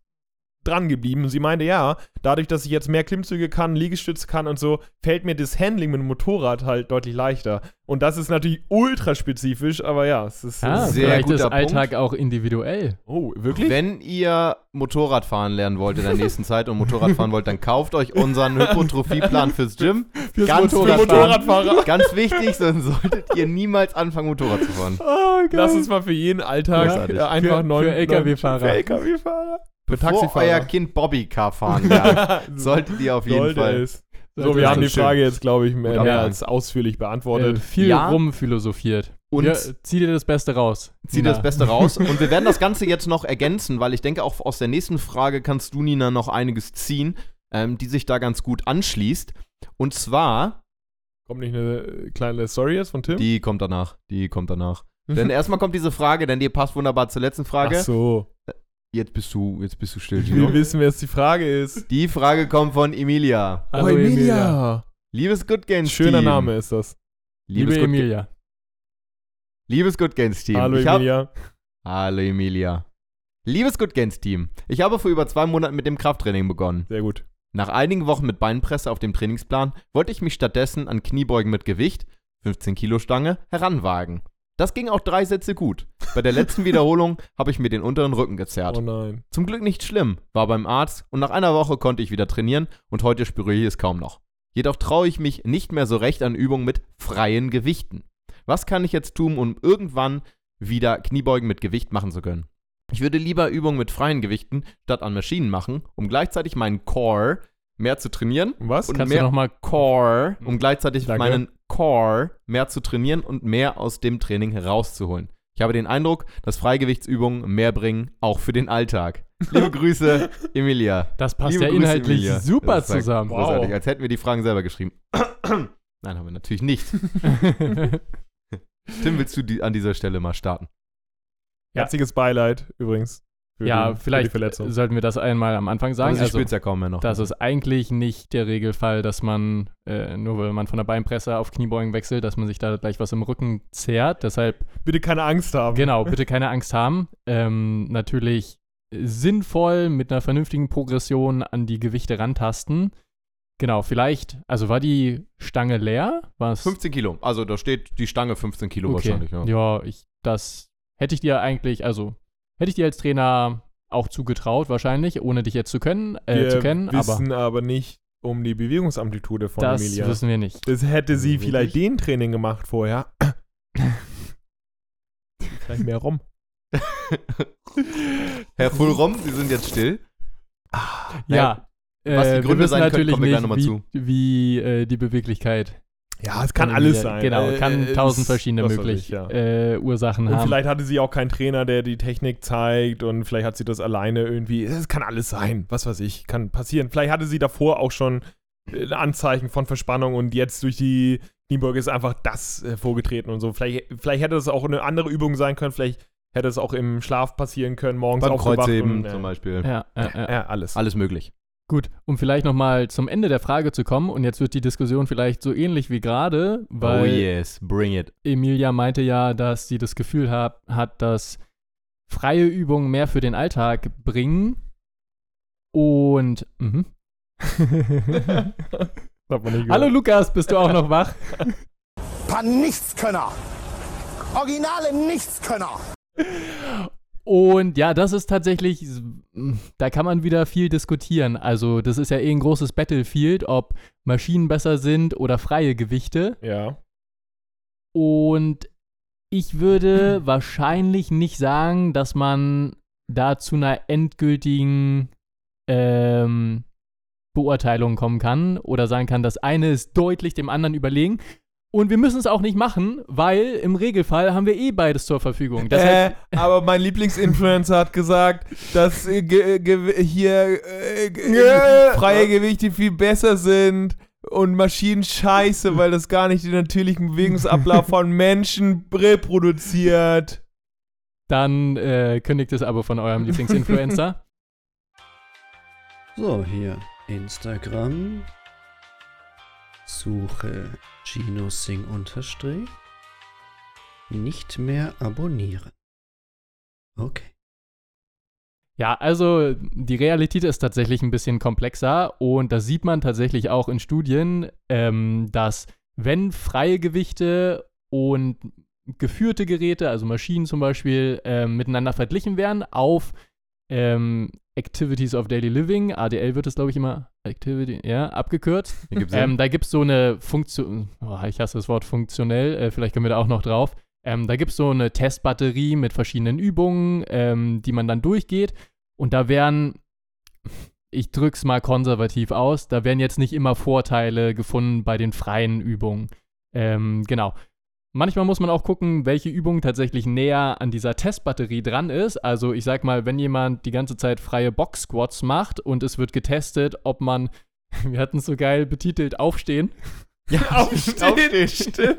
dran geblieben. Und sie meinte, ja, dadurch, dass ich jetzt mehr Klimmzüge kann, Liegestütze kann und so, fällt mir das Handling mit dem Motorrad halt deutlich leichter. Und das ist natürlich ultra spezifisch, aber ja, es ist. Ja, Sehr vielleicht ist guter Alltag auch individuell. oh, wirklich? Wenn ihr Motorrad fahren lernen wollt in der nächsten Zeit und Motorrad fahren wollt, dann kauft euch unseren Hypotrophie-Plan fürs Gym. *laughs* Fürs Ganz Für wichtig. Motorradfahrer. *laughs* Ganz wichtig, sonst solltet ihr niemals anfangen, Motorrad zu fahren. Oh, Lass uns mal für jeden Alltag Großartig. äh, einfach Für- neun. für LKW-Fahrer. Für LKW-Fahrer. Für Bevor euer Taxifahrer. Kind Bobbycar fahren lernt, *laughs* solltet ihr auf jeden Sollte Fall. es. So, wir haben die Schön. Frage jetzt, glaube ich, mehr, mehr als ausführlich Äh, beantwortet. viel Ja. rumphilosophiert. Und ja, zieh dir das Beste raus. Zieh Nina. das Beste raus. Und wir werden das Ganze jetzt noch ergänzen, weil ich denke, auch aus der nächsten Frage kannst du, Nina, noch einiges ziehen, ähm, die sich da ganz gut anschließt. Und zwar Kommt nicht eine äh, kleine Story jetzt von Tim? Die kommt danach. Die kommt danach. *laughs* denn erstmal kommt diese Frage, denn die passt wunderbar zur letzten Frage. Ach so. Jetzt bist du, jetzt bist du still, Gino. wissen, wer jetzt die Frage ist. Die Frage kommt von Emilia. Hallo, Emilia. Liebes Good Games Schöner Team. Name ist das. Liebes Liebe Good, Emilia. Liebes Good Games Team. Hallo ich hab, Emilia. Hallo Emilia. Liebes Good Games Team. Ich habe vor über zwei Monaten mit dem Krafttraining begonnen. Sehr gut. Nach einigen Wochen mit Beinpresse auf dem Trainingsplan wollte ich mich stattdessen an Kniebeugen mit Gewicht, 15 Kilo Stange, heranwagen. Das ging auch drei Sätze gut. Bei der letzten Wiederholung habe ich mir den unteren Rücken gezerrt. Oh nein. Zum Glück nicht schlimm, war beim Arzt und nach einer Woche konnte ich wieder trainieren und heute spüre ich es kaum noch. Jedoch traue ich mich nicht mehr so recht an Übungen mit freien Gewichten. Was kann ich jetzt tun, um irgendwann wieder Kniebeugen mit Gewicht machen zu können? Ich würde lieber Übungen mit freien Gewichten statt an Maschinen machen, um gleichzeitig meinen Core mehr zu trainieren Was? und Kannst du mehr noch mal Core, um gleichzeitig Danke. meinen Core mehr zu trainieren und mehr aus dem Training herauszuholen. Ich habe den Eindruck, dass Freigewichtsübungen mehr bringen, auch für den Alltag. Liebe *laughs* Grüße, Emilia. Das passt Liebe ja Grüße, inhaltlich Emilia. super zusammen. Wow. Großartig, als hätten wir die Fragen selber geschrieben. *coughs* Nein, haben wir natürlich nicht. *laughs* Tim, willst du die, an dieser Stelle mal starten? Ja. Herziges Beileid übrigens. Für ja, die, Für vielleicht die Verletzung. sollten wir das einmal am Anfang sagen. Also, ja kaum mehr noch. das ist eigentlich nicht der Regelfall, dass man, äh, nur weil man von der Beinpresse auf Kniebeugen wechselt, dass man sich da gleich was im Rücken zehrt. Deshalb, Bitte keine Angst haben. genau, *laughs* bitte keine Angst haben. Ähm, natürlich sinnvoll mit einer vernünftigen Progression an die Gewichte rantasten. Genau, vielleicht, also war die Stange leer? War es 15 Kilo. Also da steht die Stange 15 Kilo okay. wahrscheinlich. Ja. Ja, ich, das hätte ich dir eigentlich, also hätte ich dir als Trainer auch zugetraut, wahrscheinlich, ohne dich jetzt zu können, äh, Wir zu kennen, aber wissen aber, nicht um die Bewegungsamplitude von das Emilia. wissen wir nicht. Das hätte sie Wirklich? vielleicht den Training gemacht vorher. vielleicht mehr rum. *laughs* Herr Fulrom, Sie sind jetzt still. Ja. was die äh, wir Gründe sein natürlich kommen wir gleich nicht, noch mal wie, zu. wie äh, die Beweglichkeit. Ja, es kann von alles Emilia- sein. Genau, Äh, kann äh, tausend verschiedene was weiß möglich ich, ja. äh, Ursachen Und haben. vielleicht hatte sie auch keinen Trainer, der die Technik zeigt und vielleicht hat sie das alleine irgendwie. Es kann alles sein, was weiß ich, kann passieren. Vielleicht hatte sie davor auch schon äh, Anzeichen von Verspannung und jetzt durch die Kniebeuge ist einfach das äh, vorgetreten und so. Vielleicht, vielleicht hätte es auch eine andere Übung sein können, vielleicht hätte es auch im Schlaf passieren können, morgens Beim aufgewacht Kreuzheben und, äh, zum Beispiel. ja, äh, äh. Ja, alles. Alles möglich. Gut, um vielleicht nochmal zum Ende der Frage zu kommen, und jetzt wird die Diskussion vielleicht so ähnlich wie gerade, weil oh yes, bring it. Emilia meinte ja, dass sie das Gefühl hab, hat, dass freie Übungen mehr für den Alltag bringen. Und. Mhm. *laughs* Hallo. Lukas, bist du auch noch wach? *laughs* paar Nichtskönner. Originale Nichtskönner. Und ja, das ist tatsächlich, da kann man wieder viel diskutieren. Also, das ist ja eh ein großes Battlefield, ob Maschinen besser sind oder freie Gewichte. Ja. Und ich würde *clears throat* wahrscheinlich nicht sagen, dass man da zu einer endgültigen ähm, Beurteilung kommen kann oder sagen kann, das eine ist deutlich dem anderen überlegen. Und wir müssen es auch nicht machen, weil im Regelfall haben wir eh beides zur Verfügung. Deshalb, äh, aber mein Lieblingsinfluencer hat gesagt, dass äh, ge, ge, hier äh, freie Gewichte viel besser sind und Maschinen scheiße, weil das gar nicht den natürlichen Bewegungsablauf von Menschen reproduziert. dann äh, kündigt es aber von eurem Lieblingsinfluencer. *laughs* So, hier Instagram. Suche Gino Sing unterstrich. Nicht mehr abonnieren. Okay. Ja, also die Realität ist tatsächlich ein bisschen komplexer und das sieht man tatsächlich auch in Studien, ähm, dass wenn freie Gewichte und geführte Geräte, also Maschinen zum Beispiel, ähm, miteinander verglichen werden auf ähm, Activities of Daily Living, ADL wird es glaube ich immer Activity, ja, abgekürzt. Ähm, da gibt es so eine Funktion, oh, ich hasse das Wort funktionell, äh, vielleicht können wir da auch noch drauf. Ähm, da gibt es so eine Testbatterie mit verschiedenen Übungen, ähm, die man dann durchgeht. Und da werden, ich drück's mal konservativ aus, da werden jetzt nicht immer Vorteile gefunden bei den freien Übungen. Ähm, genau. Manchmal muss man auch gucken, welche Übung tatsächlich näher an dieser Testbatterie dran ist. Also ich sag mal, wenn jemand die ganze Zeit freie Box-Squats macht und es wird getestet, ob man, *laughs* wir hatten es so geil betitelt, aufstehen. Ja, *laughs* Aufstehen, stimmt.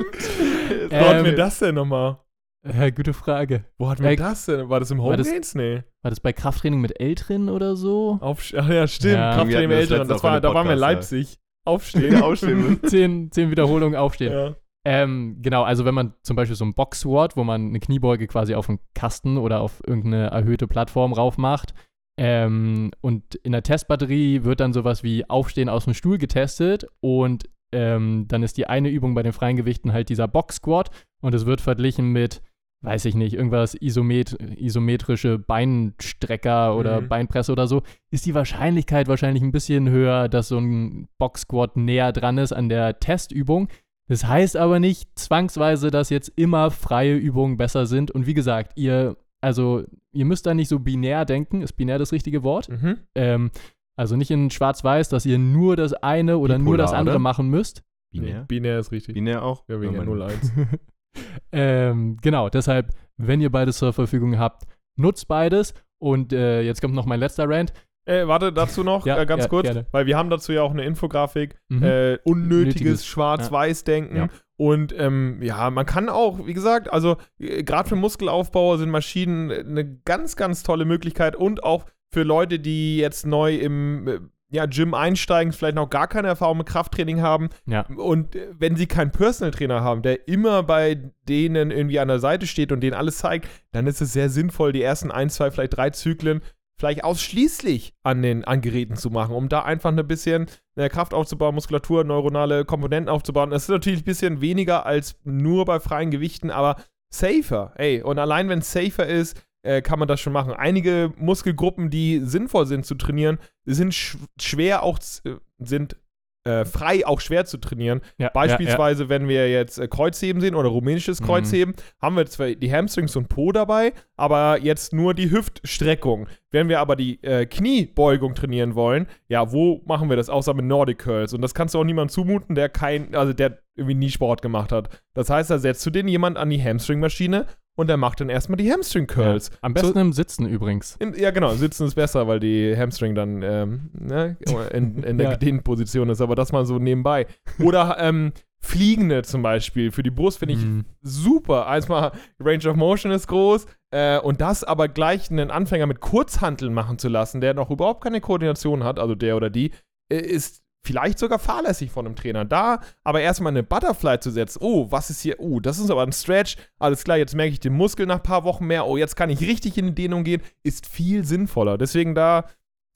Wo Ähm, hatten wir das denn nochmal? Äh, gute Frage. Wo hatten wir äh, das denn? War das im war Home das- Games? Nee. War das bei Krafttraining mit Älteren oder so? Aufsch Ach ja, stimmt. Ja, Krafttraining das Älteren. Das in war, da waren wir in ja. Leipzig. Aufstehen. Aufstehen. *laughs* zehn, zehn Wiederholungen aufstehen. ja. Ähm, genau, also wenn man zum Beispiel so ein Box Squat, wo man eine Kniebeuge quasi auf einen Kasten oder auf irgendeine erhöhte Plattform rauf macht, ähm, und in der Testbatterie wird dann sowas wie Aufstehen aus dem Stuhl getestet und ähm, dann ist die eine Übung bei den freien Gewichten halt dieser Box Squat und es wird verglichen mit, weiß ich nicht, irgendwas isomet isometrische Beinstrecker oder Mhm. Beinpresse oder so, ist die Wahrscheinlichkeit wahrscheinlich ein bisschen höher, dass so ein Box Squat näher dran ist an der Testübung. Das heißt aber nicht zwangsweise, dass jetzt immer freie Übungen besser sind. Und wie gesagt, ihr, also ihr müsst da nicht so binär denken. Ist binär das richtige Wort? Mhm. Ähm, also nicht in Schwarz-Weiß, dass ihr nur das eine oder nur das Bipolar, andere oder? machen müsst. Binär. Binär ist richtig. Binär auch? Ja, wegen Ja, der mein- 01. *laughs* ähm, genau, deshalb, wenn ihr beides zur Verfügung habt, nutzt beides. Und äh, jetzt kommt noch mein letzter Rant. Äh, warte, dazu noch *laughs* Ja, äh, ganz ja, kurz, gerne. weil wir haben dazu ja auch eine Infografik. Mhm. Äh, unnötiges Nötiges, Schwarz-Weiß-Denken. Ja. Und ähm, ja, man kann auch, wie gesagt, also äh, gerade für Muskelaufbauer sind Maschinen äh, eine ganz, ganz tolle Möglichkeit und auch für Leute, die jetzt neu im äh, ja, Gym einsteigen, vielleicht noch gar keine Erfahrung mit Krafttraining haben. Ja. Und wenn sie keinen Personal Trainer haben, der immer bei denen irgendwie an der Seite steht und denen alles zeigt, dann ist es sehr sinnvoll, die ersten ein, zwei, vielleicht drei Zyklen vielleicht ausschließlich an den an Geräten zu machen, um da einfach ein bisschen äh, Kraft aufzubauen, Muskulatur, neuronale Komponenten aufzubauen. Das ist natürlich ein bisschen weniger als nur bei freien Gewichten, aber safer. Ey, und allein wenn es safer ist, äh, kann man das schon machen. Einige Muskelgruppen, die sinnvoll sind zu trainieren, sind sch schwer auch äh, sind äh, frei auch schwer zu trainieren. Ja, Beispielsweise, wenn wir jetzt äh, Kreuzheben sehen oder rumänisches Mhm. Kreuzheben, haben wir zwar die Hamstrings und Po dabei, aber jetzt nur die Hüftstreckung. Wenn wir aber die äh, Kniebeugung trainieren wollen, ja, wo machen wir das außer mit Nordic Curls? Und das kannst du auch niemandem zumuten, der kein, also der irgendwie nie Sport gemacht hat. Das heißt, da setzt du den jemand an die Hamstring-Maschine und der macht dann erstmal die Hamstring Ja. Curls. Am besten im Sitzen übrigens. Im, ja, genau, sitzen ist besser, weil die Hamstring dann ähm, ne, in, in der *laughs* Ja. gedehnten Position ist, aber das mal so nebenbei. Oder ähm, Fliegende zum Beispiel für die Brust finde ich Mhm. super. Erstmal Range of Motion ist groß äh, und das aber gleich einen Anfänger mit Kurzhanteln machen zu lassen, der noch überhaupt keine Koordination hat, also der oder die, äh, ist vielleicht sogar fahrlässig von einem Trainer. Da aber erstmal eine Butterfly zu setzen, oh, was ist hier, oh, das ist aber ein Stretch, alles klar, jetzt merke ich den Muskel nach ein paar Wochen mehr, oh, jetzt kann ich richtig in die Dehnung gehen, ist viel sinnvoller. Deswegen da,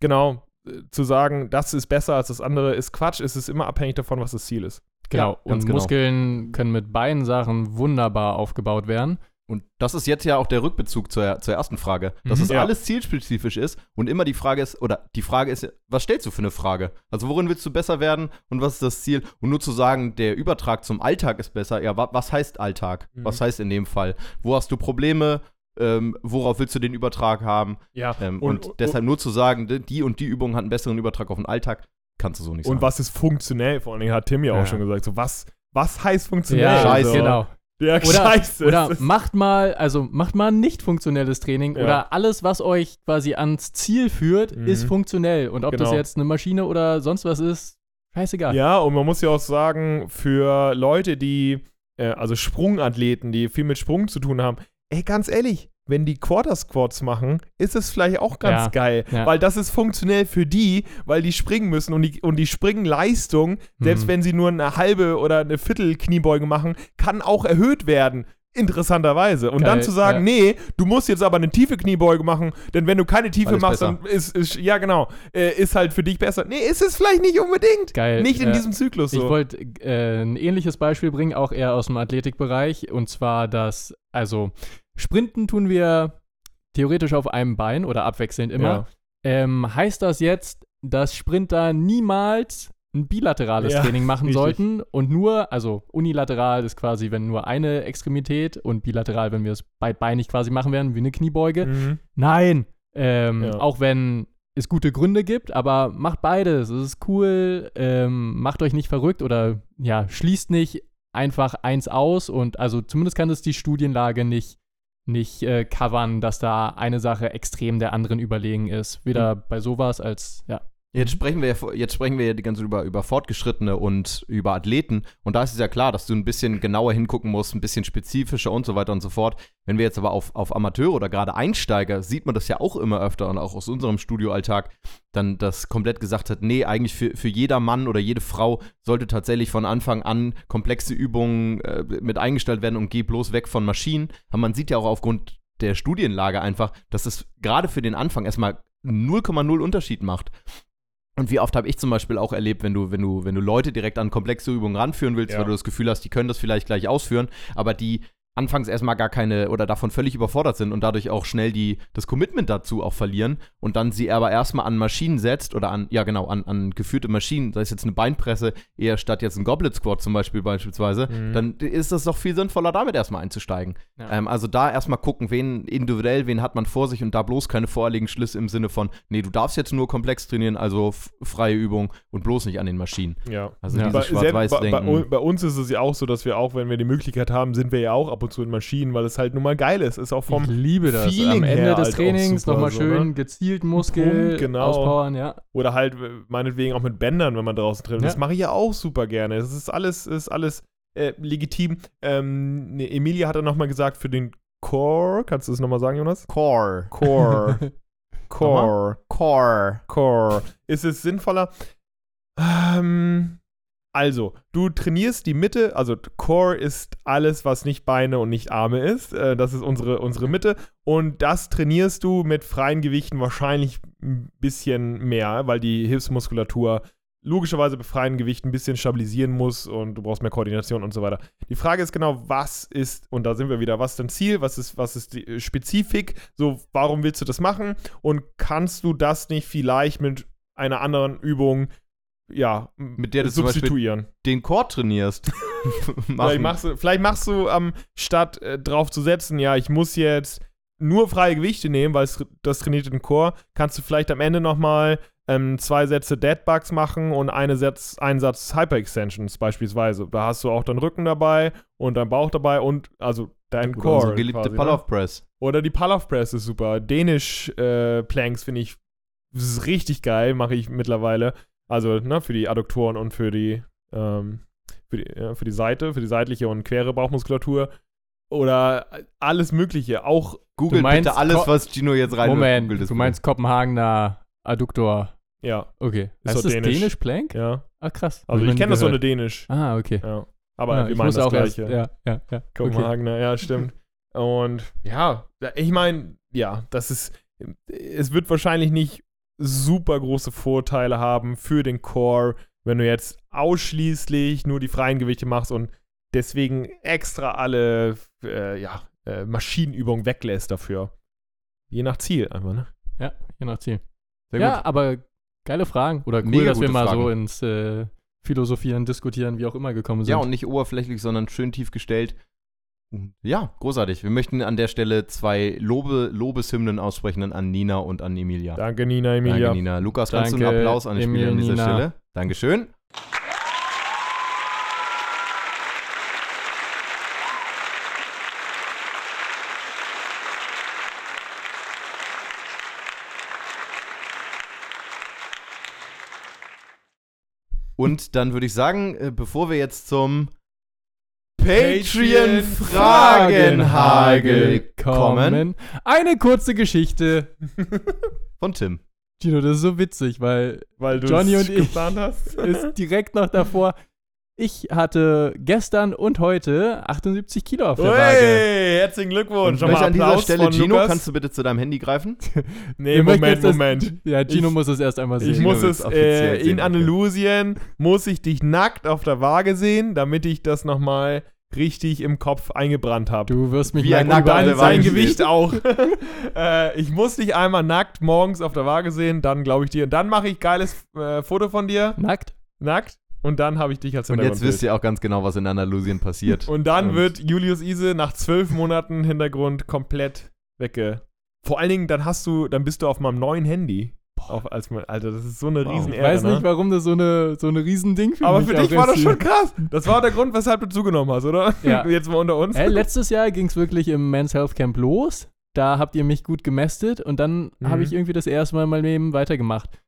genau, äh, zu sagen, das ist besser als das andere, ist Quatsch, es ist immer abhängig davon, was das Ziel ist. Genau. Ja, und genau. Muskeln können mit beiden Sachen wunderbar aufgebaut werden. Und das ist jetzt ja auch der Rückbezug zur, zur ersten Frage, dass Mhm. es Ja. alles zielspezifisch ist und immer die Frage ist, oder die Frage ist, was stellst du für eine Frage? Also worin willst du besser werden und was ist das Ziel? Und nur zu sagen, der Übertrag zum Alltag ist besser, ja, wa was heißt Alltag? Mhm. Was heißt in dem Fall? Wo hast du Probleme? Ähm, worauf willst du den Übertrag haben? Ja, Ähm, und, deshalb nur zu sagen, die- und die Übung hat einen besseren Übertrag auf den Alltag, kannst du so nicht Und sagen. was ist funktionell? Vor allen Dingen hat Tim ja, Ja. auch schon gesagt. So, was, was heißt funktionell? Ja, Scheiße. genau. Ja, Oder, scheiße. oder macht mal, also macht mal ein nicht funktionelles Training Ja. oder alles, was euch quasi ans Ziel führt, Mhm. ist funktionell. Und ob das Genau. jetzt eine Maschine oder sonst was ist, scheißegal. ja, und man muss ja auch sagen, für Leute, die, äh, also Sprungathleten, die viel mit Sprung zu tun haben, ey, ganz ehrlich, wenn die Quarter Squats machen, ist es vielleicht auch ganz Ja, geil, ja. weil das ist funktionell für die, weil die springen müssen und die, und die Springleistung, selbst Mhm. wenn sie nur eine halbe oder eine Viertel Kniebeuge machen, kann auch erhöht werden. Interessanterweise. Und dann Geil, zu sagen, ja. nee, du musst jetzt aber eine tiefe Kniebeuge machen, denn wenn du keine tiefe machst, besser. dann ist, ist, ja genau, äh, ist halt für dich besser. Nee, ist es vielleicht nicht unbedingt. Geil. Nicht in Äh, diesem Zyklus so. Ich wollte äh, ein ähnliches Beispiel bringen, auch eher aus dem Athletikbereich. Und zwar, dass, also, Sprinten tun wir theoretisch auf einem Bein oder abwechselnd immer. Ja. Ähm, heißt das jetzt, dass Sprinter niemals ein bilaterales Ja, Training machen richtig. sollten und nur, also unilateral ist quasi, wenn nur eine Extremität und bilateral, wenn wir es beidbeinig quasi machen werden, wie eine Kniebeuge. Mhm. Nein. Ähm, Ja. Auch wenn es gute Gründe gibt, aber macht beides. Es ist cool. Ähm, macht euch nicht verrückt oder ja, schließt nicht einfach eins aus und also zumindest kann es die Studienlage nicht, nicht äh, covern, dass da eine Sache extrem der anderen überlegen ist. Weder bei sowas als, ja. Jetzt sprechen wir ja, jetzt sprechen wir ja die ganze über, über Fortgeschrittene und über Athleten. Und da ist es ja klar, dass du ein bisschen genauer hingucken musst, ein bisschen spezifischer und so weiter und so fort. Wenn wir jetzt aber auf, auf Amateure oder gerade Einsteiger, sieht man das ja auch immer öfter und auch aus unserem Studioalltag, dann das komplett gesagt hat, nee, eigentlich für, für jeder Mann oder jede Frau sollte tatsächlich von Anfang an komplexe Übungen äh, mit eingestellt werden und geh bloß weg von Maschinen. Aber man sieht ja auch aufgrund der Studienlage einfach, dass es gerade für den Anfang erstmal 0,0 Unterschied macht. Und wie oft habe ich zum Beispiel auch erlebt, wenn du, wenn du, wenn du Leute direkt an komplexe Übungen ranführen willst, Ja. weil du das Gefühl hast, die können das vielleicht gleich ausführen, aber die anfangs erstmal gar keine oder davon völlig überfordert sind und dadurch auch schnell die, das Commitment dazu auch verlieren und dann sie aber erstmal an Maschinen setzt oder an, ja genau, an, an geführte Maschinen, sei es jetzt eine Beinpresse, eher statt jetzt ein Goblet Squat zum Beispiel beispielsweise, Mhm. dann ist es doch viel sinnvoller, damit erstmal einzusteigen. Ja. Ähm, also da erstmal gucken, wen individuell, wen hat man vor sich und da bloß keine vorherigen Schlüsse im Sinne von, nee, du darfst jetzt nur komplex trainieren, also freie Übung und bloß nicht an den Maschinen. Ja. Also Ja. dieses Bei, selbst bei, bei, Schwarz-Weiß-Denken. bei uns ist es ja auch so, dass wir auch, wenn wir die Möglichkeit haben, sind wir ja auch ab und zu in Maschinen, weil es halt nun mal geil ist. Ist auch vom ich liebe das. Feeling Am Ende her des halt Trainings nochmal so, schön ne? gezielt Muskel Pump, genau. auspowern, ja. Oder halt äh, meinetwegen auch mit Bändern, wenn man draußen trainiert. Ja. Das mache ich ja auch super gerne. Das ist alles, ist alles äh, legitim. Ähm, ne, Emilia hat dann nochmal gesagt, für den Core, kannst du das nochmal sagen, Jonas? Core. Core. *laughs* Core. Core. Core. Ist es sinnvoller? Ähm, also, du trainierst die Mitte, also Core ist alles, was nicht Beine und nicht Arme ist. Äh, das ist unsere, unsere Mitte. Und das trainierst du mit freien Gewichten wahrscheinlich ein bisschen mehr, weil die Hilfsmuskulatur logischerweise bei freien Gewichten ein bisschen stabilisieren muss und du brauchst mehr Koordination und so weiter. Die Frage ist genau, was ist, und da sind wir wieder, was ist dein Ziel, was ist, was ist die äh, Spezifik, so, warum willst du das machen und kannst du das nicht vielleicht mit einer anderen Übung, ja, Mit der du zum Beispiel substituieren? Den Core trainierst. *laughs* Vielleicht machst du, vielleicht machst du ähm, statt äh, drauf zu setzen, ja, ich muss jetzt nur freie Gewichte nehmen, weil es, das trainiert den Core, kannst du vielleicht am Ende nochmal ähm, zwei Sätze Deadbugs machen und eine Satz, einen Satz Hyperextensions beispielsweise. Da hast du auch deinen Rücken dabei und deinen Bauch dabei und also dein Oder Core. unsere geliebte ne? of Press. Oder die Pull-Off Press ist super. Dänisch äh, Planks finde ich richtig geil, mache ich mittlerweile. Also ne, für die Adduktoren und für die, ähm, für, die ja, für die Seite, für die seitliche und quere Bauchmuskulatur. Oder alles Mögliche. Auch, Google bitte alles, Ko- was Gino jetzt rein Moment, googelt, du meinst Kopenhagener Adduktor. ja, Okay. Ist Heißt das Dänisch. Dänisch Plank? ja. Ah, krass. Also ich kenne das so eine. Dänisch. Ah, okay. Ja. Aber ja, wir meinen das auch erst, Gleiche. ja, ja, ja. Okay. Kopenhagener, ja, stimmt. Und ja, ich meine, ja, das ist, es wird wahrscheinlich nicht super große Vorteile haben für den Core, wenn du jetzt ausschließlich nur die freien Gewichte machst und deswegen extra alle, äh, ja, äh, Maschinenübungen weglässt dafür. Je nach Ziel einfach, ne? Ja, je nach Ziel. Sehr ja, gut. aber geile Fragen. Oder cool, Mega dass wir mal so Fragen. ins äh, Philosophieren, Diskutieren, wie auch immer gekommen sind. Ja, und nicht oberflächlich, sondern schön tief gestellt. Ja, großartig. Wir möchten an der Stelle zwei Lobe, Lobeshymnen aussprechen an Nina und an Emilia. Danke, Nina, Emilia. Danke, Nina. Lukas, kannst du einen Applaus an die Spieler an dieser Nina. Stelle? Dankeschön. Und dann würde ich sagen, äh, bevor wir jetzt zum Patreon-Fragenhagel kommen, Eine kurze Geschichte. *laughs* von Tim. Gino, das ist so witzig, weil Weil du Johnny es und ich- geplant hast. *laughs* ist direkt noch davor. Ich hatte gestern und heute 78 Kilo auf der Waage. Hey, herzlichen Glückwunsch. Und Schon möchte mal an dieser Stelle, Gino, Lukas. kannst du bitte zu deinem Handy greifen? *laughs* nee, Moment, jetzt das- Moment. Ja, Gino Ich- muss es erst einmal sehen. Ich muss es äh, sehen, in. Andalusien, muss ich dich nackt auf der Waage sehen, damit ich das nochmal richtig im Kopf eingebrannt habe. Du wirst mich Wie ein auf dann sein Gewicht steht. auch. *laughs* äh, ich muss dich einmal nackt morgens auf der Waage sehen, dann glaube ich dir. Und dann mache ich geiles äh, Foto von dir, Nackt? nackt. Und dann habe ich dich als Und jetzt wisst ihr auch ganz genau, was in Andalusien passiert. *laughs* Und dann Und- wird Julius Ise nach zwölf Monaten Hintergrund komplett wegge. Vor allen Dingen, dann hast du, dann bist du auf meinem neuen Handy. Auf, als, mein- Alter, das ist so eine Wow. riesen Ich weiß ne? nicht, warum das so eine, so eine Riesending für Aber mich für dich war das schon krass. Das war der Grund, weshalb du zugenommen hast, oder? Ja. *laughs* Jetzt mal unter uns. Äh, letztes Jahr ging es wirklich im Men's Health Camp los. Da habt ihr mich gut gemästet und dann Mhm. habe ich irgendwie das erste Mal in meinem Leben weitergemacht.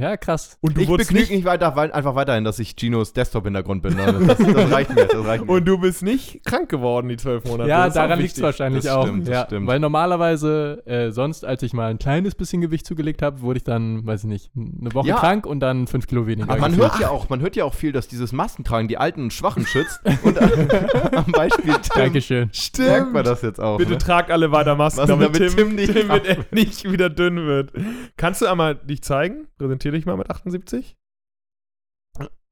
Ja, krass. Und du Ich wurdest begnüge nicht, mich weiter, wei- einfach weiterhin, dass ich Ginos Desktop-Hintergrund bin. Das, das reicht mir. Das reicht mir. und du bist nicht krank geworden die zwölf Monate. Ja, Das daran liegt es wahrscheinlich Das auch. stimmt, das ja, stimmt. Weil normalerweise, äh, sonst, als ich mal ein kleines bisschen Gewicht zugelegt habe, wurde ich dann, weiß ich nicht, eine Woche Ja. krank und dann fünf Kilo weniger. Aber man hört, ja auch, man hört ja auch viel, dass dieses Maskentragen die Alten und Schwachen schützt. Und äh, *laughs* am Beispiel Tim Dankeschön. merkt man das jetzt auch. Bitte ne? tragt alle weiter Masken, Masken, damit, damit Tim, Tim nicht Tim nicht wieder dünn wird. Kannst du einmal dich zeigen? Präsentier dich mal mit 78.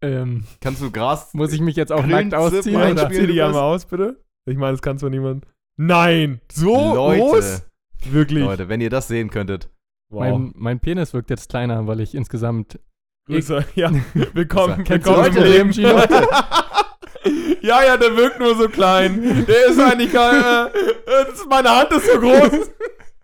Ähm, Kannst du Gras. muss ich mich jetzt auch nackt ausziehen? Oder? Zieh du einmal aus, bitte. Ich meine, das kannst du niemand. Nein! So Leute, groß? Wirklich? Leute, wenn ihr das sehen könntet. Wow. Mein, mein Penis wirkt jetzt kleiner, weil ich insgesamt. Grüße. Ja, willkommen, du willkommen im? Leben. Gino? ja, ja, der wirkt nur so klein. Der ist eigentlich gar, *laughs* äh, das- meine Hand ist so groß.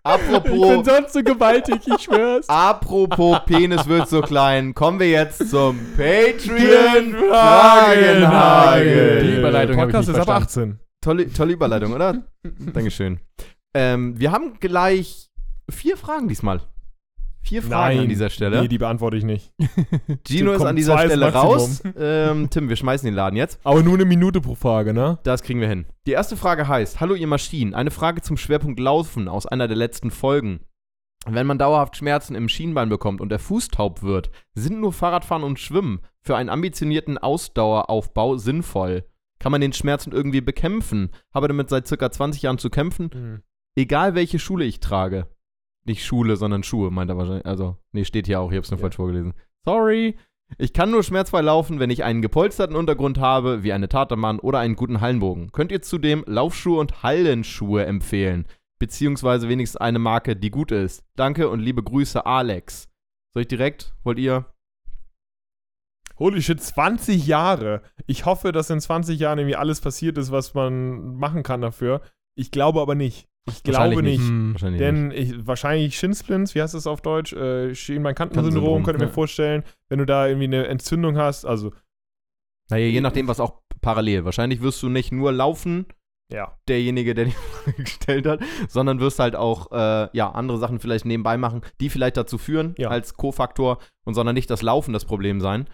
Ich bin Apropos, sonst so gewaltig, ich schwör's. apropos *laughs* Penis wird so klein, kommen wir jetzt zum Patreon Die Fragenhagel. Die Überleitung habe ich Podcast nicht ist ab verstanden. 18. Tolle, tolle Überleitung, oder? *laughs* Dankeschön. Ähm, wir haben gleich vier Fragen diesmal. Vier Fragen an dieser Stelle. Nee, die beantworte ich nicht. *laughs* Gino ist an dieser Stelle raus. Ähm, Tim, wir schmeißen den Laden jetzt. Aber nur eine Minute pro Frage, ne? Das kriegen wir hin. Die erste Frage heißt: Hallo, ihr Maschinen. Eine Frage zum Schwerpunkt Laufen aus einer der letzten Folgen. Wenn man dauerhaft Schmerzen im Schienbein bekommt und der Fuß taub wird, sind nur Fahrradfahren und Schwimmen für einen ambitionierten Ausdaueraufbau sinnvoll. Kann man den Schmerzen irgendwie bekämpfen? Habe damit seit circa 20 Jahren zu kämpfen. Egal welche Schule ich trage. Nicht Schule, sondern Schuhe, meint er wahrscheinlich. Also, nee, steht hier auch, ich hab's nur Ja. falsch vorgelesen. Sorry. Ich kann nur schmerzfrei laufen, wenn ich einen gepolsterten Untergrund habe, wie eine Tatermann oder einen guten Hallenbogen. Könnt ihr zudem Laufschuhe und Hallenschuhe empfehlen? Beziehungsweise wenigstens eine Marke, die gut ist. Danke und liebe Grüße, Alex. Soll ich direkt? Wollt ihr? Holy shit, 20 Jahre. Ich hoffe, dass in 20 Jahren irgendwie alles passiert ist, was man machen kann dafür. Ich glaube aber nicht. Ich glaube Wahrscheinlich nicht. Hm. Wahrscheinlich Denn ich, wahrscheinlich Shinsplints, wie heißt das auf Deutsch? Äh, Schienbeinkantensyndrom, Kantensyndrom, könnte ich mir ja. vorstellen. Wenn du da irgendwie eine Entzündung hast, also, Naja, je nachdem, was auch parallel. Wahrscheinlich wirst du nicht nur laufen, ja. derjenige, der die *laughs* Frage gestellt hat, sondern wirst halt auch äh, ja, andere Sachen vielleicht nebenbei machen, die vielleicht dazu führen, Ja. als Co-Faktor, und sondern nicht das Laufen das Problem sein.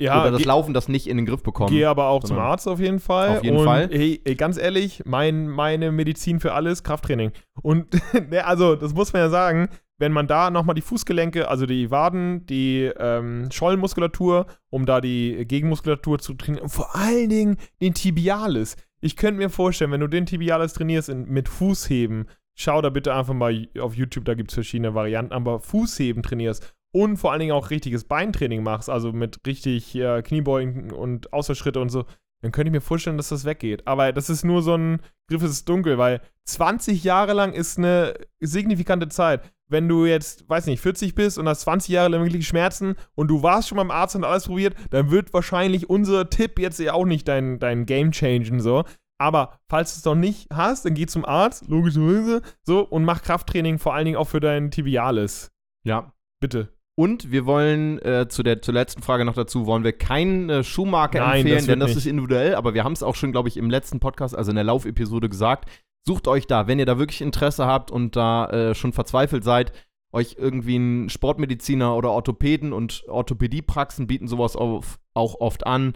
Ja, oder das Laufen das nicht in den Griff bekommen. Gehe aber auch zum Arzt auf jeden Fall. Auf jeden und, Fall. Hey, ey, ganz ehrlich, mein, meine Medizin für alles, Krafttraining. Und *laughs* ne, also, das muss man ja sagen, wenn man da nochmal die Fußgelenke, also die Waden, die ähm, Schollenmuskulatur, um da die Gegenmuskulatur zu trainieren, und vor allen Dingen den Tibialis. Ich könnte mir vorstellen, wenn du den Tibialis trainierst in, mit Fußheben, schau da bitte einfach mal auf YouTube, da gibt es verschiedene Varianten, aber Fußheben trainierst und vor allen Dingen auch richtiges Beintraining machst, also mit richtig äh, Kniebeugen und Ausfallschritte und so, dann könnte ich mir vorstellen, dass das weggeht. Aber das ist nur so ein Griff ins Dunkel, weil 20 Jahre lang ist eine signifikante Zeit. Wenn du jetzt, weiß nicht, 40 bist und hast 20 Jahre lang wirklich Schmerzen und du warst schon beim Arzt und alles probiert, dann wird wahrscheinlich unser Tipp jetzt ja auch nicht dein, dein Game changen so. Aber falls du es noch nicht hast, dann geh zum Arzt, logischerweise, so, und mach Krafttraining vor allen Dingen auch für dein Tibialis. Ja. Bitte. Und wir wollen äh, zu der zur letzten Frage noch dazu, wollen wir keine Schuhmarke Nein, empfehlen, das denn das nicht. ist individuell, aber wir haben es auch schon, glaube ich, im letzten Podcast, also in der Laufepisode gesagt. Sucht euch da, wenn ihr da wirklich Interesse habt und da äh, schon verzweifelt seid, euch irgendwie einen Sportmediziner oder Orthopäden und Orthopädiepraxen bieten sowas auf, auch oft an.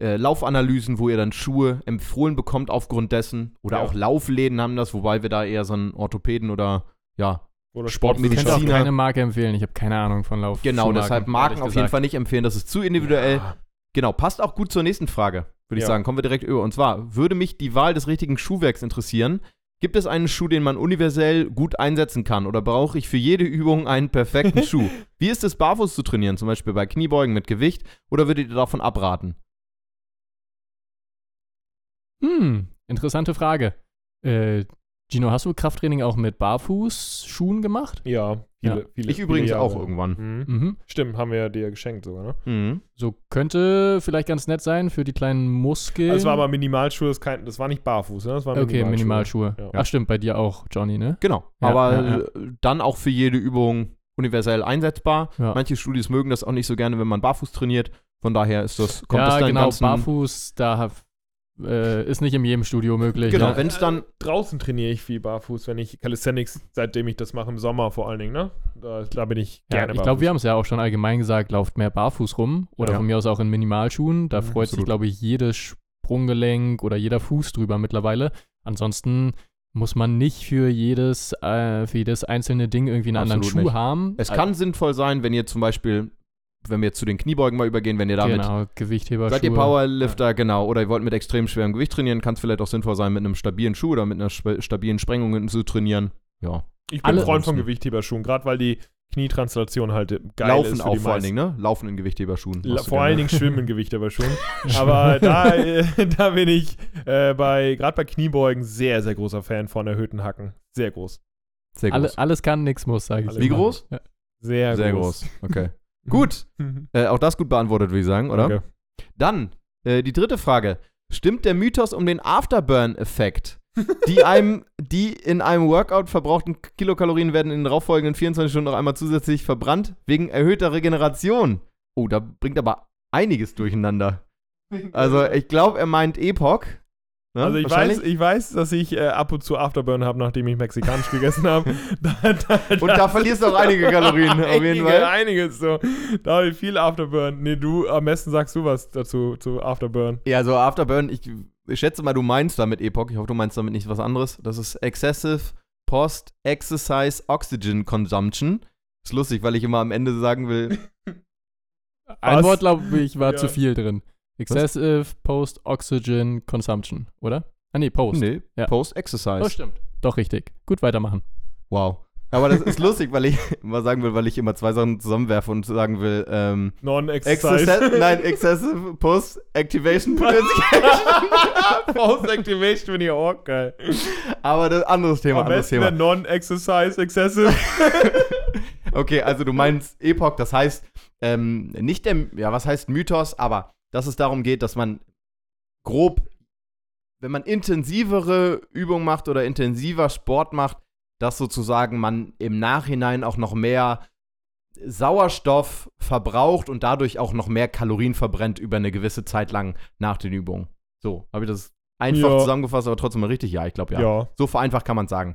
Äh, Laufanalysen, wo ihr dann Schuhe empfohlen bekommt aufgrund dessen. Oder Ja. auch Laufläden haben das, wobei wir da eher so einen Orthopäden oder ja, Oder Ich könnte auch Sportmediziner. keine Marke empfehlen. Ich habe keine Ahnung von Lauf. Genau, Schuhmarken, deshalb Marken auf jeden. Fall nicht empfehlen. Das ist zu individuell. Ja. Genau, passt auch gut zur nächsten Frage, würde ich Ja. sagen. Kommen wir direkt über. Und zwar, würde mich die Wahl des richtigen Schuhwerks interessieren. Gibt es einen Schuh, den man universell gut einsetzen kann? Oder brauche ich für jede Übung einen perfekten *laughs* Schuh? Wie ist es, barfuß zu trainieren? Zum Beispiel bei Kniebeugen mit Gewicht? Oder würdet ihr davon abraten? Hm, interessante Frage. Äh, Gino, hast du Krafttraining auch mit Barfußschuhen gemacht? Ja, viele, viele Ich übrigens viele auch irgendwann. Mhm. Mhm. Stimmt, haben wir ja dir geschenkt sogar, ne? Mhm. So könnte vielleicht ganz nett sein für die kleinen Muskeln. Also es war aber Minimalschuhe, das, kein, das war nicht barfuß, ne? Das waren Okay, Minimalschuhe. Ja. Ach stimmt, bei dir auch, Johnny, ne? Genau. Ja, Aber ja, ja. dann auch für jede Übung universell einsetzbar. Ja. Manche Studis mögen das auch nicht so gerne, wenn man barfuß trainiert. Von daher ist das, kommt ja, das dann genau, ganzen barfuß, da hab, äh, ist nicht in jedem Studio möglich. Genau, ne? wenn es dann Draußen trainiere ich viel barfuß, wenn ich Calisthenics, seitdem ich das mache, im Sommer vor allen Dingen, ne? Da, da bin ich Ja, gerne ich glaube, wir haben es ja auch schon allgemein gesagt, lauft mehr barfuß rum oder Ja. von mir aus auch in Minimalschuhen. Da Mhm, freut sich, absolut. glaube ich, jedes Sprunggelenk oder jeder Fuß drüber mittlerweile. Ansonsten muss man nicht für jedes, äh, für jedes einzelne Ding irgendwie einen anderen Absolut Schuh nicht. haben. Es Äh, kann sinnvoll sein, wenn ihr zum Beispiel, wenn wir jetzt zu den Kniebeugen mal übergehen, wenn ihr damit genau, Gewichtheber Seid ihr Powerlifter, genau, oder ihr wollt mit extrem schwerem Gewicht trainieren, kann es vielleicht auch sinnvoll sein, mit einem stabilen Schuh oder mit einer stabilen Sprengung zu trainieren. Ja. Ich bin Alle- Freund von Gewichtheberschuhen, gerade weil die Knietranslation halt geil Laufen ist für auch die vor allen. Dingen, ne? Laufen in Gewichtheberschuhen. La- Vor gerne. allen Dingen Schwimmen in Gewichtheberschuhen. *laughs* Aber *laughs* da, äh, da bin ich äh, bei, gerade bei Kniebeugen sehr, sehr großer Fan von erhöhten Hacken. Sehr groß. Sehr Alle, groß. alles kann, nix muss, sage ich. Wie groß? Ja. Sehr, Sehr groß. groß. Okay. Gut. *laughs* Äh, auch das gut beantwortet, würde ich sagen, oder? Danke. Dann, äh, die dritte Frage. Stimmt der Mythos um den Afterburn-Effekt? Die, *laughs* einem, die in einem Workout verbrauchten Kilokalorien werden in den darauffolgenden 24 Stunden noch einmal zusätzlich verbrannt, wegen erhöhter Regeneration. Oh, da bringt aber einiges durcheinander. *laughs* Also, ich glaube, er meint Epoch. Ne? Also ich weiß, ich weiß, dass ich äh, ab und zu Afterburn habe, nachdem ich mexikanisch gegessen habe. *laughs* Da, da, Und da verlierst du auch einige Kalorien, auf jeden einige, Fall. Einiges so. Da habe ich viel Afterburn. Nee, du, am besten sagst du was dazu, zu Afterburn. Ja, so Afterburn, ich, ich schätze mal, du meinst damit Epoch. Ich hoffe, du meinst damit nicht was anderes. Das ist Excessive Post-Exercise Oxygen Consumption. Ist lustig, weil ich immer am Ende sagen will, *laughs* Ein? Wort, glaube ich, war Ja. zu viel drin. Excessive Post-Oxygen Consumption, oder? Ah, nee, Post. nee, Ja. Oh, Post-Exercise. stimmt. Doch, richtig. Gut, weitermachen. wow. Aber das ist lustig, weil ich *laughs* immer sagen will, weil ich immer zwei Sachen zusammenwerfe und sagen will, ähm, Non-Exercise. Excessive, nein, Excessive Post-Activation *laughs* Potential. Post-Activation finde ich auch geil. Aber das anderes Thema, Am anderes Thema. Non-Exercise Excessive. *laughs* Okay, also du meinst Epoch, das heißt, ähm, nicht der, ja, was heißt Mythos, aber dass es darum geht, dass man grob, wenn man intensivere Übungen macht oder intensiver Sport macht, dass sozusagen man im Nachhinein auch noch mehr Sauerstoff verbraucht und dadurch auch noch mehr Kalorien verbrennt über eine gewisse Zeit lang nach den Übungen. So, habe ich das einfach Ja. zusammengefasst, aber trotzdem mal richtig? Ja, ich glaube ja. ja, So vereinfacht kann man sagen.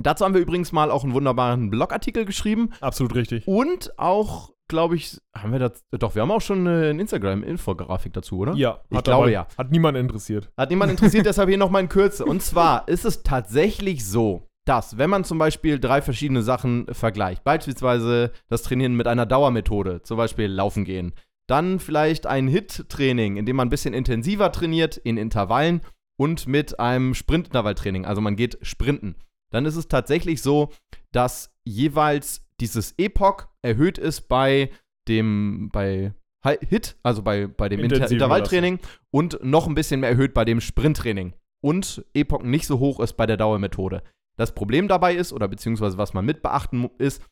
Dazu haben wir übrigens mal auch einen wunderbaren Blogartikel geschrieben absolut richtig. und auch, glaube ich, haben wir das, doch, wir haben auch schon eine Instagram-Infografik dazu, oder? Ja, Ich hat glaube aber- ja. Hat niemand interessiert. Hat niemand interessiert, *laughs* deshalb hier nochmal in Kürze. Und zwar ist es tatsächlich so, dass, wenn man zum Beispiel drei verschiedene Sachen vergleicht, beispielsweise das Trainieren mit einer Dauermethode, zum Beispiel Laufen gehen, dann vielleicht ein HIT-Training, in dem man ein bisschen intensiver trainiert, in Intervallen und mit einem Sprintintervalltraining, also man geht sprinten, dann ist es tatsächlich so, dass jeweils dieses Epoch erhöht ist bei dem, bei Hi- HIT, also bei, bei dem Inter Intervalltraining und noch ein bisschen mehr erhöht bei dem Sprinttraining und Epoch nicht so hoch ist bei der Dauermethode. Das Problem dabei ist, oder beziehungsweise was man mit beachten ist,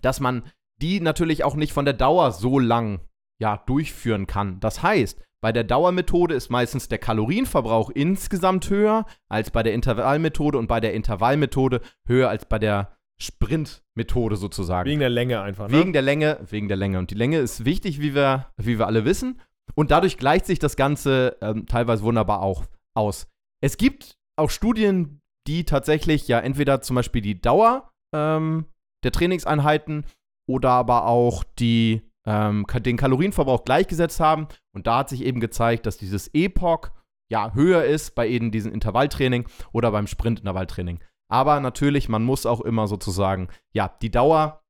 dass man die natürlich auch nicht von der Dauer so lang ja, durchführen kann. Das heißt, bei der Dauermethode ist meistens der Kalorienverbrauch insgesamt höher als bei der Intervallmethode und bei der Intervallmethode höher als bei der Sprintmethode sozusagen. Wegen der Länge einfach, ne? Wegen der Länge, wegen der Länge. Und die Länge ist wichtig, wie wir, wie wir alle wissen. Und dadurch gleicht sich das Ganze ähm, teilweise wunderbar auch aus. Es gibt auch Studien, die tatsächlich ja entweder zum Beispiel die Dauer ähm, der Trainingseinheiten oder aber auch die, ähm, den Kalorienverbrauch gleichgesetzt haben. Und da hat sich eben gezeigt, dass dieses Epoch ja höher ist bei eben diesem Intervalltraining oder beim Sprintintervalltraining. Aber natürlich, man muss auch immer sozusagen, ja, die Dauer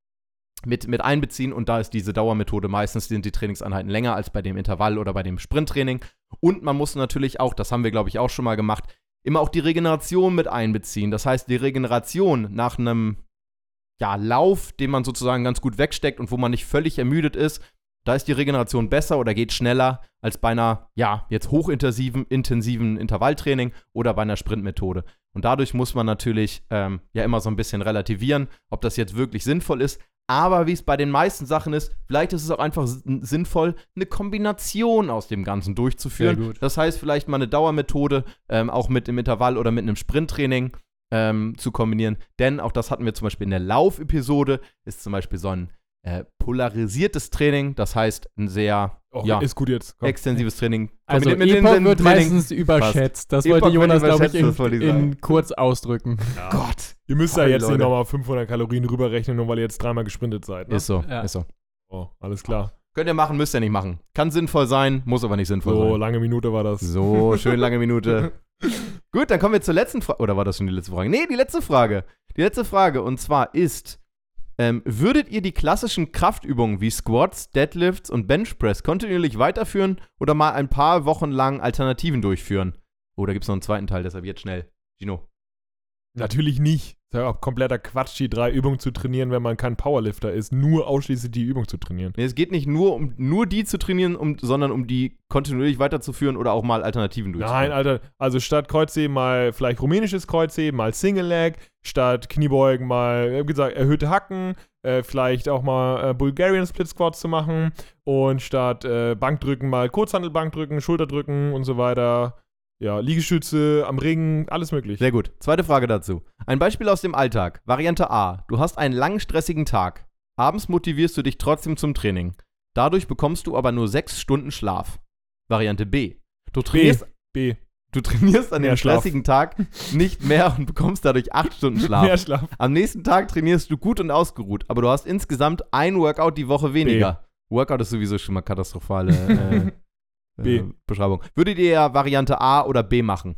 mit, mit einbeziehen und da ist diese Dauermethode meistens sind die Trainingseinheiten länger als bei dem Intervall oder bei dem Sprinttraining. Und man muss natürlich auch, das haben wir glaube ich auch schon mal gemacht, immer auch die Regeneration mit einbeziehen. Das heißt, die Regeneration nach einem ja, Lauf, den man sozusagen ganz gut wegsteckt und wo man nicht völlig ermüdet ist, da ist die Regeneration besser oder geht schneller als bei einer, ja, jetzt hochintensiven intensiven Intervalltraining oder bei einer Sprintmethode. Und dadurch muss man natürlich ähm, ja immer so ein bisschen relativieren, ob das jetzt wirklich sinnvoll ist. Aber wie es bei den meisten Sachen ist, vielleicht ist es auch einfach sinnvoll, eine Kombination aus dem Ganzen durchzuführen. Das heißt, vielleicht mal eine Dauermethode ähm, auch mit dem Intervall oder mit einem Sprinttraining ähm, zu kombinieren. Denn auch das hatten wir zum Beispiel in der Laufepisode, ist zum Beispiel so ein äh, polarisiertes Training, das heißt ein sehr Oh, ja, ist gut jetzt. Komm. extensives Training. Also mit Epoch intensivem wird Training. meistens überschätzt. Das Epoch wollte Jonas, glaube ich, überschätzt, das wollte in, ich in kurz ausdrücken. Ja. Gott. Ihr müsst ja Sorry, jetzt nicht nochmal 500 Kalorien rüberrechnen, nur weil ihr jetzt dreimal gesprintet seid. Ne? Ist so, Ja. ist so. Oh, alles klar. Könnt ihr machen, müsst ihr nicht machen. Kann sinnvoll sein, muss aber nicht sinnvoll So, sein. lange Minute war das. So, schön lange Minute. *laughs* Gut, dann kommen wir zur letzten Frage. Oder war das schon die letzte Frage? Nee, die letzte Frage. Die letzte Frage, und zwar ist, ähm, würdet ihr die klassischen Kraftübungen wie Squats, Deadlifts und Benchpress kontinuierlich weiterführen oder mal ein paar Wochen lang Alternativen durchführen? Oh, da gibt es noch einen zweiten Teil, deshalb jetzt schnell. Gino. Natürlich nicht. Das ist ja auch kompletter Quatsch, die drei Übungen zu trainieren, wenn man kein Powerlifter ist. Nur ausschließlich die Übung zu trainieren. Nee, es geht nicht nur um nur die zu trainieren, um, sondern um die kontinuierlich weiterzuführen oder auch mal Alternativen durchzuführen. Nein, Alter. Also statt Kreuzheben mal vielleicht rumänisches Kreuzheben, mal Single Leg, statt Kniebeugen mal, wie gesagt, erhöhte Hacken, äh, vielleicht auch mal äh, Bulgarian Split Squats zu machen und statt äh, Bankdrücken mal Kurzhandelbankdrücken, Schulterdrücken und so weiter. Ja, Liegestütze am Ring, alles möglich. Sehr gut. Zweite Frage dazu. Ein Beispiel aus dem Alltag. Variante A. Du hast einen langen, stressigen Tag. Abends motivierst du dich trotzdem zum Training. Dadurch bekommst du aber nur sechs Stunden Schlaf. Variante B. Du trainierst, B. du trainierst an Mehr dem Schlaf. stressigen Tag nicht mehr und bekommst dadurch acht Stunden *laughs* Schlaf. Mehr Schlaf. Am nächsten Tag trainierst du gut und ausgeruht, aber du hast insgesamt ein Workout die Woche weniger. Workout ist sowieso schon mal katastrophale äh, *laughs* B. Äh, Beschreibung. Würdet ihr ja Variante A oder B machen?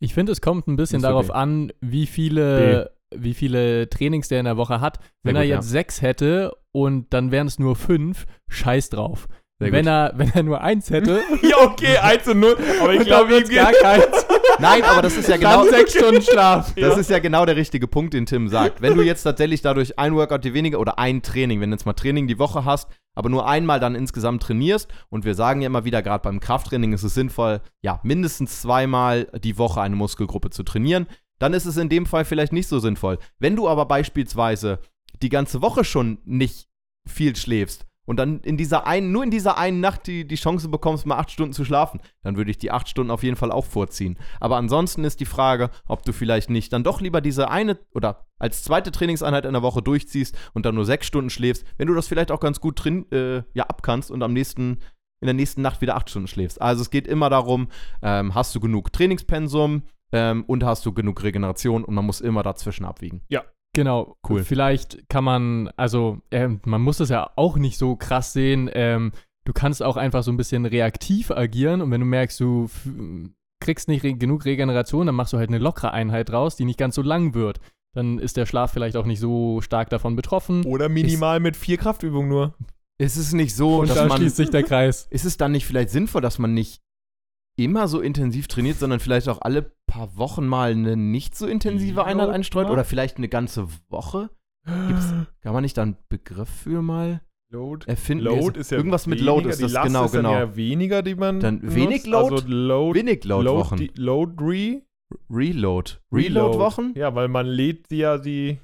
Ich finde, es kommt ein bisschen darauf B. an, wie viele, wie viele Trainings der in der Woche hat. Wenn Sehr er gut, jetzt sechs hätte und dann wären es nur fünf, scheiß drauf. Sehr Wenn gut. er, wenn er nur eins hätte, *laughs* Ja, okay, 1 zu 0. Aber ich und glaube, wir gar keins, Nein, aber das ist ja genau. dann sechs Stunden Schlaf. Das ist ja genau der richtige Punkt, den Tim sagt. Wenn du jetzt tatsächlich dadurch ein Workout die weniger oder ein Training, wenn du jetzt mal Training die Woche hast, aber nur einmal dann insgesamt trainierst und wir sagen ja immer wieder, gerade beim Krafttraining ist es sinnvoll, ja, mindestens zweimal die Woche eine Muskelgruppe zu trainieren, dann ist es in dem Fall vielleicht nicht so sinnvoll. Wenn du aber beispielsweise die ganze Woche schon nicht viel schläfst und dann in dieser einen, nur in dieser einen Nacht die, die Chance bekommst, mal acht Stunden zu schlafen, dann würde ich die acht Stunden auf jeden Fall auch vorziehen. Aber ansonsten ist die Frage, ob du vielleicht nicht dann doch lieber diese eine oder als zweite Trainingseinheit in der Woche durchziehst und dann nur sechs Stunden schläfst, wenn du das vielleicht auch ganz gut drin, äh, ja, abkannst und am nächsten, in der nächsten Nacht wieder acht Stunden schläfst. Also es geht immer darum, ähm, hast du genug Trainingspensum ähm, und hast du genug Regeneration und man muss immer dazwischen abwiegen. Genau, Cool. Vielleicht kann man, also ähm, man muss das ja auch nicht so krass sehen. Ähm, du kannst auch einfach so ein bisschen reaktiv agieren und wenn du merkst, du kriegst nicht re genug Regeneration, dann machst du halt eine lockere Einheit draus, die nicht ganz so lang wird. Dann ist der Schlaf vielleicht auch nicht so stark davon betroffen. Oder minimal mit vier Kraftübungen nur. Ist es nicht so, und dass da man schließt sich der Kreis. Ist es dann nicht vielleicht sinnvoll, dass man nicht immer so intensiv trainiert, sondern vielleicht auch alle paar Wochen mal eine nicht so intensive Einheit einstreut oder vielleicht eine ganze Woche? Gibt's, kann man nicht da einen Begriff für mal Load. erfinden? Load ist ja irgendwas mit weniger, Load ist das genau ist dann genau. ja weniger, die man Dann benutzt. wenig Load? Also Load, Wenig Load, Load-Wochen. die, Load Re. Reload. Reload-Wochen? Ja, weil man lädt ja die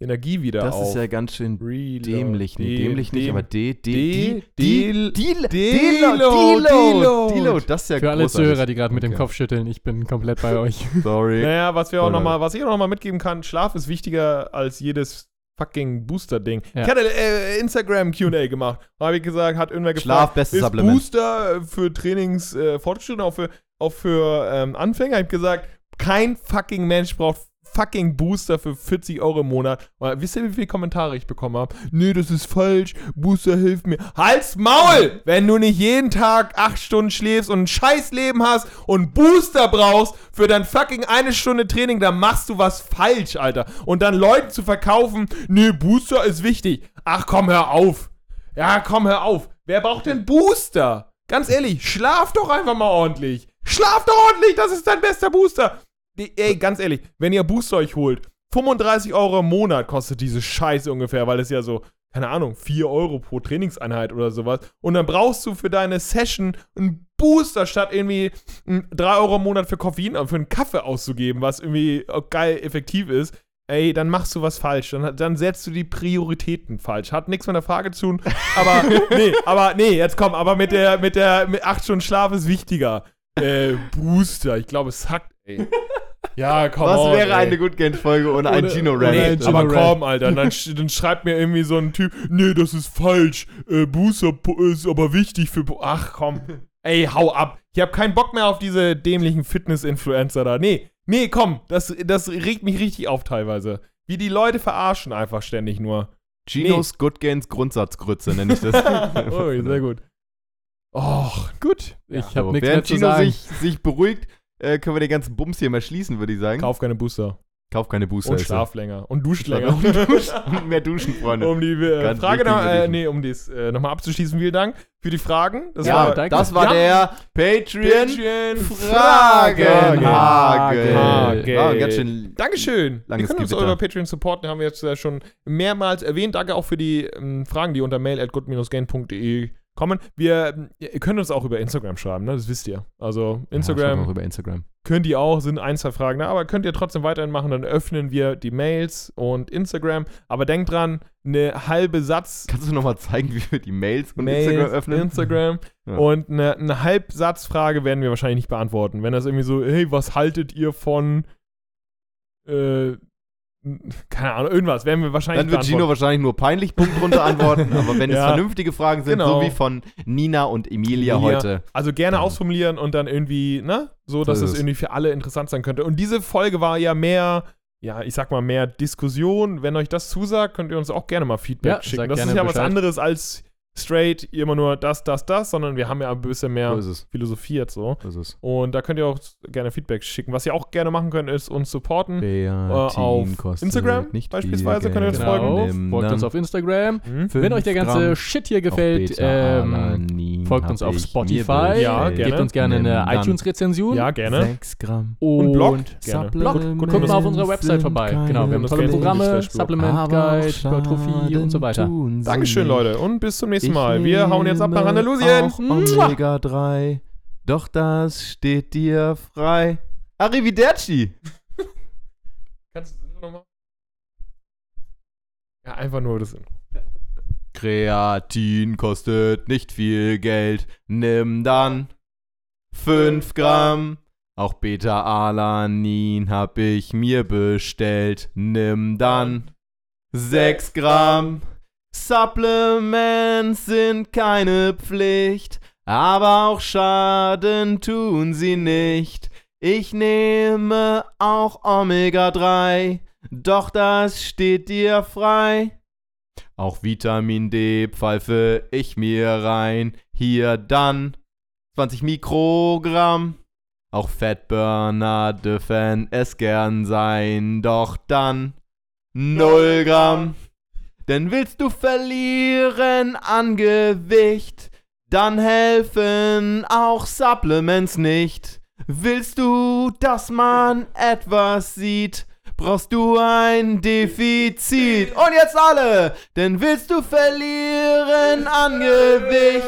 Energie wieder Das auf. ist ja ganz schön Reload. dämlich. Nee, dämlich nicht, aber D, D, D- D, D, Deload. Deload, das ist ja Für alle. Zuhörer, die gerade mit dem. Kopf schütteln, ich bin komplett bei euch. *laughs* Sorry. Naja, was wir auch Voll noch mal, was ich auch noch mal mitgeben kann, Schlaf ist wichtiger als jedes fucking Booster-Ding. Ja. Ich hatte äh, Instagram Q&A gemacht. Da habe ich gesagt, hat irgendwer Schlaf, gefragt, bestes ist Supplement. Booster äh, für Trainings äh, Fortgeschrittene, auch für, auch für ähm, Anfänger? Ich habe gesagt, kein fucking Mensch braucht fucking Booster für 40 Euro im Monat. Und wisst ihr, wie viele Kommentare ich bekommen habe? Nee, das ist falsch. Booster hilft mir. Halt's Maul! Wenn du nicht jeden Tag 8 Stunden schläfst und ein scheiß Leben hast und Booster brauchst für dein fucking eine Stunde Training, dann machst du was falsch, Alter. Und dann Leuten zu verkaufen, nee, Booster ist wichtig. Ach komm, hör auf. Ja, komm, hör auf. Wer braucht denn Booster? Ganz ehrlich, schlaf doch einfach mal ordentlich. Schlaf doch ordentlich, das ist dein bester Booster. Ey, ganz ehrlich, wenn ihr Booster euch holt, 35 Euro im Monat kostet diese Scheiße ungefähr, weil es ja so, keine Ahnung, 4 Euro pro Trainingseinheit oder sowas. Und dann brauchst du für deine Session einen Booster, statt irgendwie mm, 3 Euro im Monat für Koffein, äh, für einen Kaffee auszugeben, was irgendwie auch geil effektiv ist. Ey, dann machst du was falsch. Dann, dann setzt du die Prioritäten falsch. Hat nichts mit der Frage zu tun. *laughs* Aber, nee, aber, nee, jetzt komm, aber mit der, mit der, mit 8 Stunden Schlaf ist wichtiger. Äh, Booster, ich glaube, es hackt, ey. *laughs* Ja, komm Was on, wäre ey. eine Good Games Folge ohne ein Ohne- Gino ohne Rant? ein Nee, Gino aber Rant. komm, Alter, dann, sch- dann schreibt mir irgendwie so ein Typ, nee, das ist falsch, äh, Booster ist aber wichtig für, Bo ach komm, ey, hau ab, ich hab keinen Bock mehr auf diese dämlichen Fitness-Influencer da, nee, nee, komm, das, das regt mich richtig auf teilweise, wie die Leute verarschen einfach ständig nur. Ginos Good Games Grundsatzgrütze nenne ich das. *laughs* *laughs* oh, sehr gut. Och, Gut, ich So, habe nichts mehr zu Gino sagen. sich, sich beruhigt, äh, können wir den ganzen Bums hier mal schließen, würde ich sagen. kauf keine Booster. Kauf keine Booster. Und schlaf länger. Und duscht er. länger. *laughs* Und, dusch, *laughs* und mehr duschen, Freunde. um die äh, Frage noch, äh, nee, um dies äh, nochmal abzuschließen, vielen Dank für die Fragen. Das ja, war danke. das war Ja. der Patreon Patreon Fragenhagel. Hagel. War ganz schön Dankeschön. Wir können uns über Patreon supporten, haben wir jetzt äh, schon mehrmals erwähnt. Danke auch für die ähm, Fragen, die unter mail at good-gain.de kommen. Wir ihr könnt uns auch über Instagram schreiben, ne? das wisst ihr. Also Ja, Instagram schreibt auch über Instagram. könnt ihr auch, sind ein, zwei Fragen da, aber könnt ihr trotzdem weiterhin machen, dann öffnen wir die Mails und Instagram. Aber denkt dran, eine halbe Satz Kannst du nochmal zeigen, wie wir die Mails und Mails, Instagram öffnen? Instagram. Ja. Und eine, eine Halbsatzfrage werden wir wahrscheinlich nicht beantworten. Wenn das irgendwie so, hey, was haltet ihr von äh, keine Ahnung, irgendwas, werden wir wahrscheinlich Dann wird Gino wahrscheinlich nur peinlich Punkt drunter antworten, aber wenn es *laughs* Ja. vernünftige Fragen sind, Genau. so wie von Nina und Emilia, Emilia. heute. Also gerne Ja. ausformulieren und dann irgendwie, ne? So, dass ist es es. irgendwie für alle interessant sein könnte. Und diese Folge war ja mehr, ja, ich sag mal, mehr Diskussion. Wenn euch das zusagt, könnt ihr uns auch gerne mal Feedback Ja, schicken. Das ist ja was Bescheid. anderes als straight immer nur das, das, das, sondern wir haben ja ein bisschen So mehr ist es. philosophiert so. So ist es. Und da könnt ihr auch gerne Feedback schicken. Was ihr auch gerne machen könnt, ist uns supporten. Beatin auf Instagram nicht beispielsweise könnt ihr uns folgen. Genau, Nimm folgt uns auf Instagram. Mhm. Wenn euch der ganze Gramm Shit hier gefällt, ähm, folgt uns auf Spotify. Ja, gerne. gebt uns gerne Nimm eine iTunes-Rezension. Ja, gerne. 6 Gramm. Und Blog, Und gerne. Blog, guckt mal auf unserer Website vorbei. Genau, wir haben tolle Programme. Supplement Guide, Hypertrophie und so weiter. Dankeschön, Leute. Und bis zum nächsten Mal. Wir hauen jetzt ab nach Andalusien. Omega 3. Doch das steht dir frei. Arrivederci. *laughs* Kannst du das Intro nochmal? Ja, einfach nur das Intro. Kreatin kostet nicht viel Geld. Nimm dann 5 Gramm. Auch Beta-Alanin hab ich mir bestellt. Nimm dann 6 Gramm. Supplements sind keine Pflicht, aber auch Schaden tun sie nicht. Ich nehme auch Omega 3, doch das steht dir frei. Auch Vitamin D pfeife ich mir rein. Hier dann 20 Mikrogramm. Auch Fettburner dürfen es gern sein, doch dann 0 Gramm. Denn willst du verlieren an Gewicht, dann helfen auch Supplements nicht. Willst du, dass man etwas sieht, brauchst du ein Defizit. Und jetzt alle! Denn willst du verlieren an Gewicht,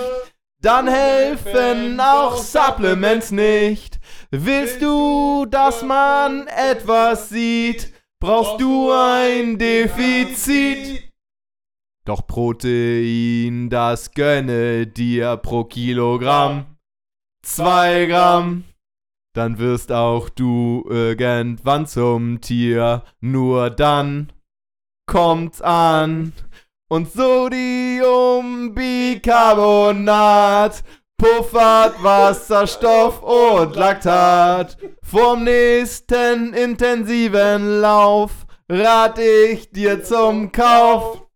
dann helfen auch Supplements nicht. Willst du, dass man etwas sieht, brauchst du ein Defizit. Doch Protein, das gönne dir pro Kilogramm. Zwei Gramm. Dann wirst auch du irgendwann zum Tier. Nur dann kommt's an. Und Sodiumbicarbonat puffert Wasserstoff und Laktat. Vorm nächsten intensiven Lauf rat ich dir zum Kauf